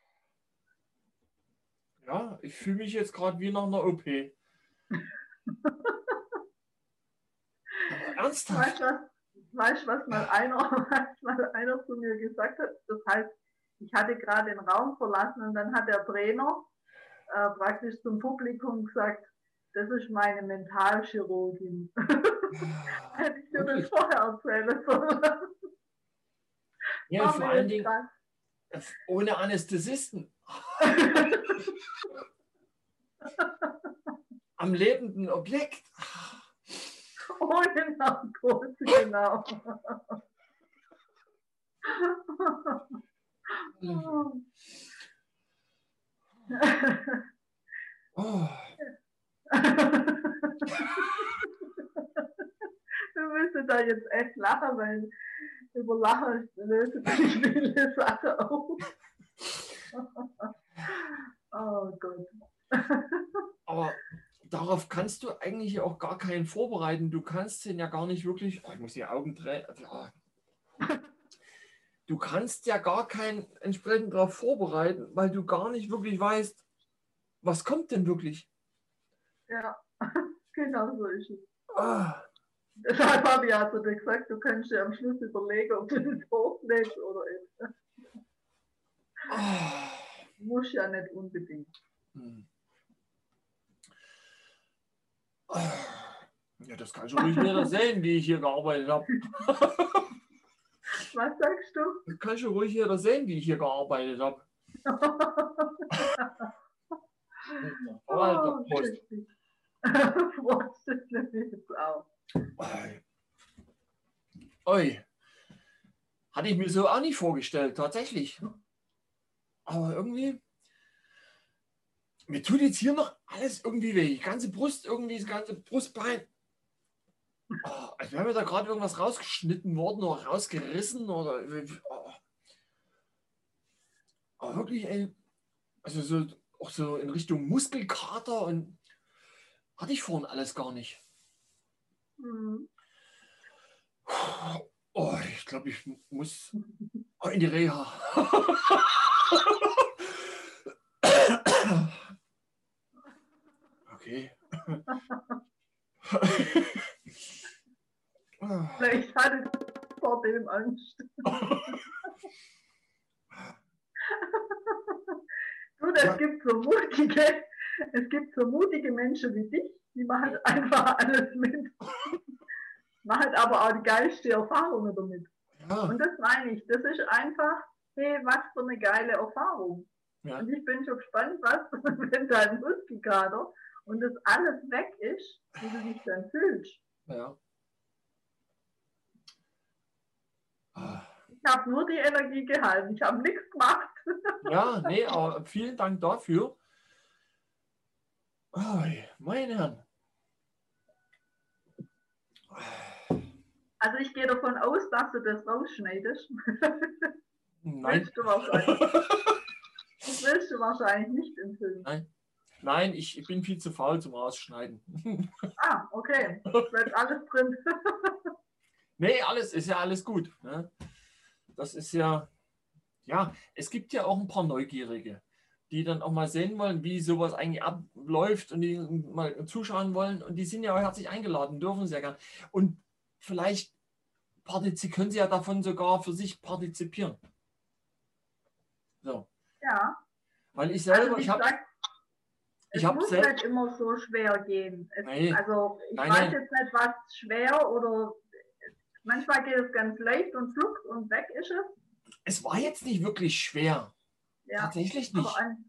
Ja, ich fühle mich jetzt gerade wie nach einer OP. Ernsthaft? Weißt du, was, was, mal einer, was mal einer zu mir gesagt hat? Das heißt, ich hatte gerade den Raum verlassen und dann hat der Trainer äh, praktisch zum Publikum gesagt, das ist meine Mentalchirurgin. Hätte ich dir das vorher erzählen sollen. Ja, War vor allen Dingen grad- ohne Anästhesisten. Am lebenden Objekt. Ohne Narkose, genau. Oh, Du müsstest da jetzt echt lachen, weil über Lachen lösen sich viele Sachen auf. Oh Gott. aber darauf kannst du eigentlich auch gar keinen vorbereiten. Du kannst den ja gar nicht wirklich. Oh, ich muss die Augen drehen. Ja. Du kannst ja gar keinen entsprechend darauf vorbereiten, weil du gar nicht wirklich weißt, was kommt denn wirklich. Ja, genau so ist es. Ah, Deshalb habe ich dir gesagt, du kannst dir am Schluss überlegen, ob du das hochlädst oder nicht. ah. Muss ja nicht unbedingt. Hm. Ah. Ja, das kann schon ruhig jeder sehen, wie ich hier gearbeitet habe. Was sagst du? Das kann schon ruhig jeder sehen, wie ich hier gearbeitet habe. Alter, Oh, Prost. schrecklich. Auch. Oi. Hatte ich mir so auch nicht vorgestellt, tatsächlich. Aber irgendwie, mir tut jetzt hier noch alles irgendwie weh. Die ganze Brust, irgendwie das ganze Brustbein. Oh, als wäre mir da gerade irgendwas rausgeschnitten worden oder rausgerissen oder. Oh. Aber wirklich, ey, also so, auch so in Richtung Muskelkater und hatte ich vorhin alles gar nicht. Mhm. Oh, ich glaube, ich muss in die Reha. okay. Vielleicht hatte ich vor dem Angst. du, es gibt so mutige, es gibt so mutige Menschen wie dich, die machen einfach alles mit. machen aber auch die geilste Erfahrungen damit. Ja. Und das meine ich, das ist einfach, hey, was für eine geile Erfahrung. Ja. Und ich bin schon gespannt, was, wenn dein Muskelkater und das alles weg ist, wie du dich dann fühlst. Ja. Ich habe nur die Energie gehalten, ich habe nichts gemacht. Ja, nee, aber vielen Dank dafür. Oh, meine Herren. Also ich gehe davon aus, dass du das rausschneidest. Nein. Willst du wahrscheinlich, das willst du wahrscheinlich nicht im Film. Nein. Nein, ich, ich bin viel zu faul zum Rausschneiden. Ah, okay. Bleibt alles drin. nee, alles ist ja alles gut. Ne? Das ist ja, ja, es gibt ja auch ein paar Neugierige, die dann auch mal sehen wollen, wie sowas eigentlich abläuft und die mal zuschauen wollen. Und die sind ja auch herzlich eingeladen, dürfen sehr gern. Und vielleicht können sie ja davon sogar für sich partizipieren. So. Ja. Weil ich selber, also, ich habe. Es muss selbst, nicht immer so schwer gehen. Es, nee, also ich nein, weiß nein. jetzt nicht, was schwer oder manchmal geht es ganz leicht und flugs und weg ist es. Es war jetzt nicht wirklich schwer. Ja, tatsächlich nicht. Aber an,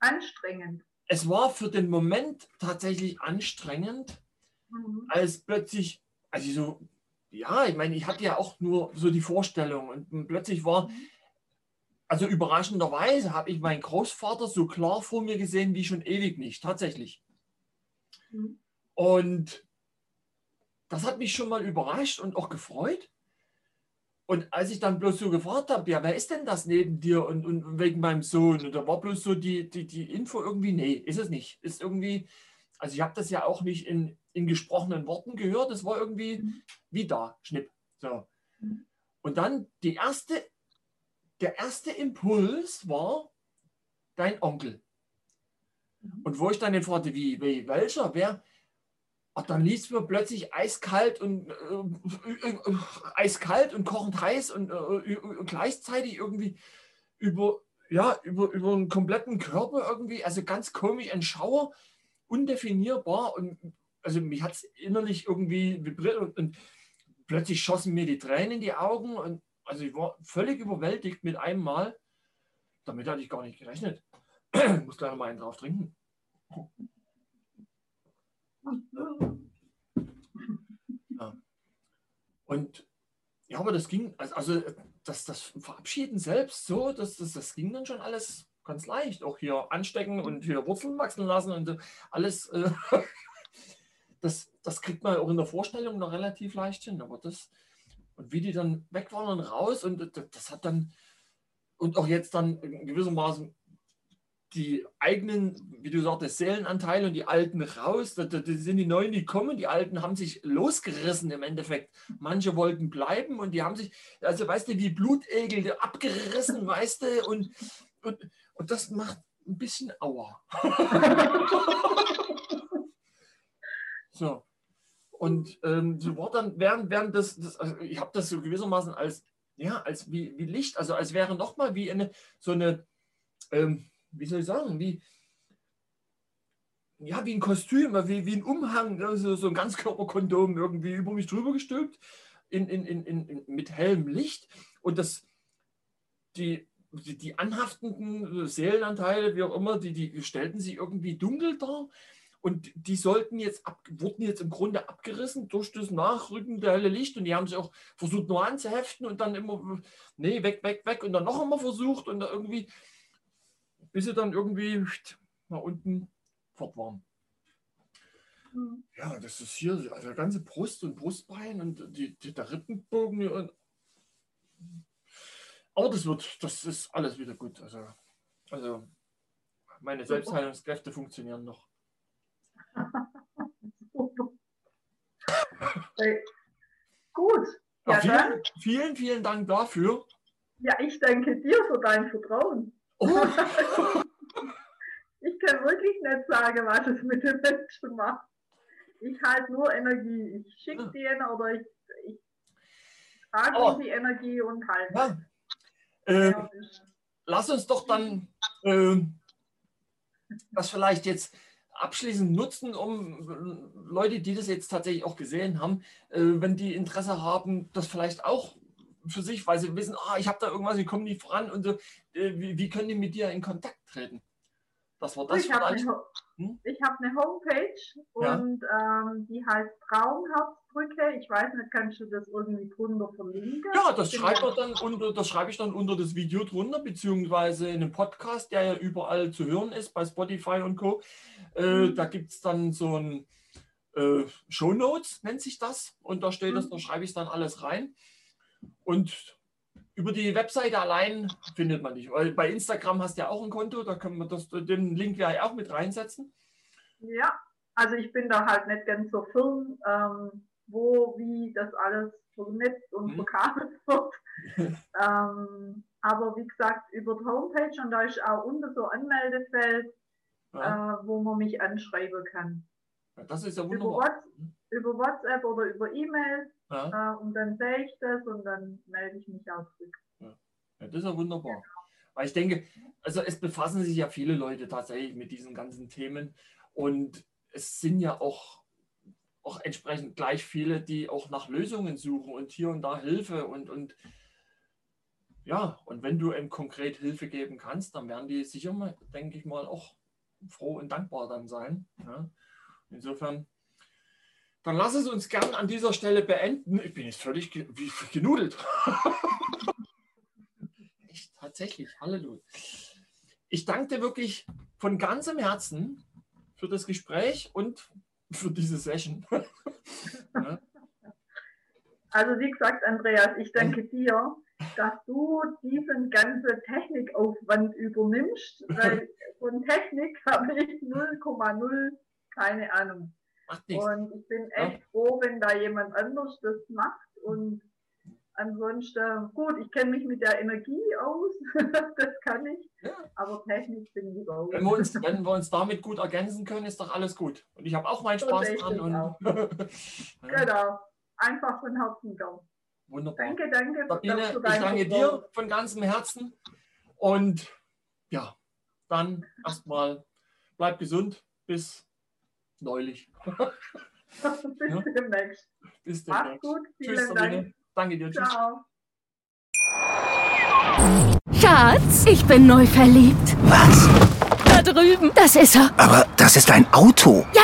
anstrengend. Es war für den Moment tatsächlich anstrengend, mhm. als plötzlich, also so, ja, ich meine, ich hatte ja auch nur so die Vorstellung und plötzlich war, mhm. also überraschenderweise habe ich meinen Großvater so klar vor mir gesehen wie schon ewig nicht, tatsächlich. Mhm. Und das hat mich schon mal überrascht und auch gefreut. Und als ich dann bloß so gefragt habe, ja, wer ist denn das neben dir und, und wegen meinem Sohn? Und da war bloß so die, die, die Info irgendwie, nee, ist es nicht. Ist irgendwie, also ich habe das ja auch nicht in, in gesprochenen Worten gehört, es war irgendwie mhm. wie da, Schnipp. So. Mhm. Und dann die erste, der erste Impuls war dein Onkel. Mhm. Und wo ich dann den fragte, wie, wie welcher, wer, Ach, dann liest mir plötzlich eiskalt und äh, äh, äh, eiskalt und kochend heiß und äh, gleichzeitig irgendwie über, ja, über, über einen kompletten Körper irgendwie, also ganz komisch, ein Schauer, undefinierbar und also mich hat es innerlich irgendwie vibriert und, und, plötzlich schossen mir die Tränen in die Augen und also ich war völlig überwältigt mit einem Mal. Damit hatte ich gar nicht gerechnet. Ich muss gleich noch mal einen drauf trinken. Ja. Und ja, aber das ging, also, das, das Verabschieden selbst so, das, das, das ging dann schon alles ganz leicht. Auch hier anstecken und hier Wurzeln wachsen lassen und alles. Äh, das, das kriegt man auch in der Vorstellung noch relativ leicht hin. Aber das, und wie die dann weg waren und raus und das, das hat dann, und auch jetzt dann gewissermaßen die eigenen, wie du sagtest, Seelenanteile und die Alten raus. Das, sind die Neuen, die kommen. Die Alten haben sich losgerissen im Endeffekt. Manche wollten bleiben und die haben sich, also weißt du, wie Blutegel abgerissen, weißt du, und, und, und das macht ein bisschen Aua. so. Und ähm, so war dann während, während das, das also ich habe das so gewissermaßen als, ja, als wie, wie Licht, also als wäre nochmal wie eine, so eine, ähm, wie soll ich sagen, wie, ja, wie ein Kostüm, wie, wie ein Umhang, also so ein Ganzkörperkondom irgendwie über mich drüber gestülpt, in, in, in, in, mit hellem Licht. Und das, die, die, die anhaftenden Seelenanteile, wie auch immer, die, die stellten sich irgendwie dunkel dar. Und die sollten jetzt ab, wurden jetzt im Grunde abgerissen durch das Nachrücken der helle Licht. Und die haben sich auch versucht, nur anzuheften und dann immer, nee, weg, weg, weg. Und dann noch einmal versucht und irgendwie, bis sie dann irgendwie nach unten fort waren. Mhm. Ja, das ist hier, also der ganze Brust und Brustbein und die, die, der Rippenbogen. Und aber das wird, das ist alles wieder gut. Also, also meine Selbstheilungskräfte funktionieren noch. Gut. Ja, Ja, vielen, vielen, vielen Dank dafür. ja, ich danke dir für dein Vertrauen. Ich kann wirklich nicht sagen, was es mit den Menschen macht. Ich halte nur Energie. Ich schicke die Ener- oder ich, ich trage Oh. die Energie und halte. ja. äh, Ja, lass uns doch dann äh, das vielleicht jetzt abschließend nutzen, um Leute, die das jetzt tatsächlich auch gesehen haben, äh, wenn die Interesse haben, das vielleicht auch für sich, weil sie wissen, ah, ich habe da irgendwas, ich komme nicht voran und so, äh, wie, wie können die mit dir in Kontakt treten? Das war das ich habe eine, Ho- Hm? ich hab eine Homepage Ja. und ähm, die heißt Traumherzbrücke. Ich weiß nicht, kannst du das irgendwie drunter verlinken? Ja, das Ich schreibt man dann unter, das schreibe ich dann unter das Video drunter, beziehungsweise in einem Podcast, der ja überall zu hören ist, bei Spotify und Co. Äh, Mhm. Da gibt es dann so ein äh, Show Notes, nennt sich das. Und da steht das, Mhm. da schreibe ich dann alles rein. Und über die Webseite allein findet man dich. Weil bei Instagram hast du ja auch ein Konto, da können wir das, den Link ja auch mit reinsetzen. Ja, also ich bin da halt nicht ganz so firm, ähm, wo, wie das alles vernetzt und Mhm. verkabelt wird. ähm, aber wie gesagt, über die Homepage und da ist auch unter so Anmeldefeld, Ja, äh, wo man mich anschreiben kann. das ist ja Über, wunderbar. Whats über WhatsApp oder über E-Mail Ja. äh, und dann sehe ich das und dann melde ich mich auch zurück. Ja, das ist ja wunderbar. Weil ich denke, also es befassen sich ja viele Leute tatsächlich mit diesen ganzen Themen und es sind ja auch, auch entsprechend gleich viele, die auch nach Lösungen suchen und hier und da Hilfe und, und ja, und wenn du eben konkret Hilfe geben kannst, dann werden die sicher mal, denke ich mal, auch froh und dankbar dann sein. Ja. Insofern, dann lass es uns gern an dieser Stelle beenden. Ich bin jetzt völlig ge genudelt. Echt, tatsächlich, Halleluja. Ich danke dir wirklich von ganzem Herzen für das Gespräch und für diese Session. ja, Also wie gesagt, Andreas, ich danke dir, dass du diesen ganzen Technikaufwand übernimmst, weil von Technik habe ich 0,0 keine Ahnung. Macht nichts. Und ich bin echt froh, wenn da jemand anders das macht. Und ansonsten, gut, ich kenne mich mit der Energie aus, das kann ich, Ja. aber Technik bin ich raus. Wenn wir, uns, wenn wir uns damit gut ergänzen können, ist doch alles gut. Und ich habe auch meinen So Spaß ich dran. Und ja, Genau, einfach von Herzen gern. wunderbar. Danke, danke. Sabine, für ich danke dir von ganzem Herzen. Und ja, dann erstmal bleib gesund. Bis neulich. Bis Ja. demnächst. Bis Mach's demnächst. gut, vielen Tschüss, Dank. Sabine. Danke dir. Tschüss. Ciao. Schatz, ich bin neu verliebt. Was? Da drüben. Das ist er. Aber das ist ein Auto. Ja,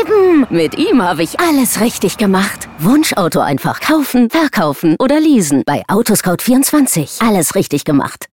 eben. Mit ihm habe ich alles richtig gemacht. Wunschauto einfach kaufen, verkaufen oder leasen. Bei Autoscout24. Alles richtig gemacht.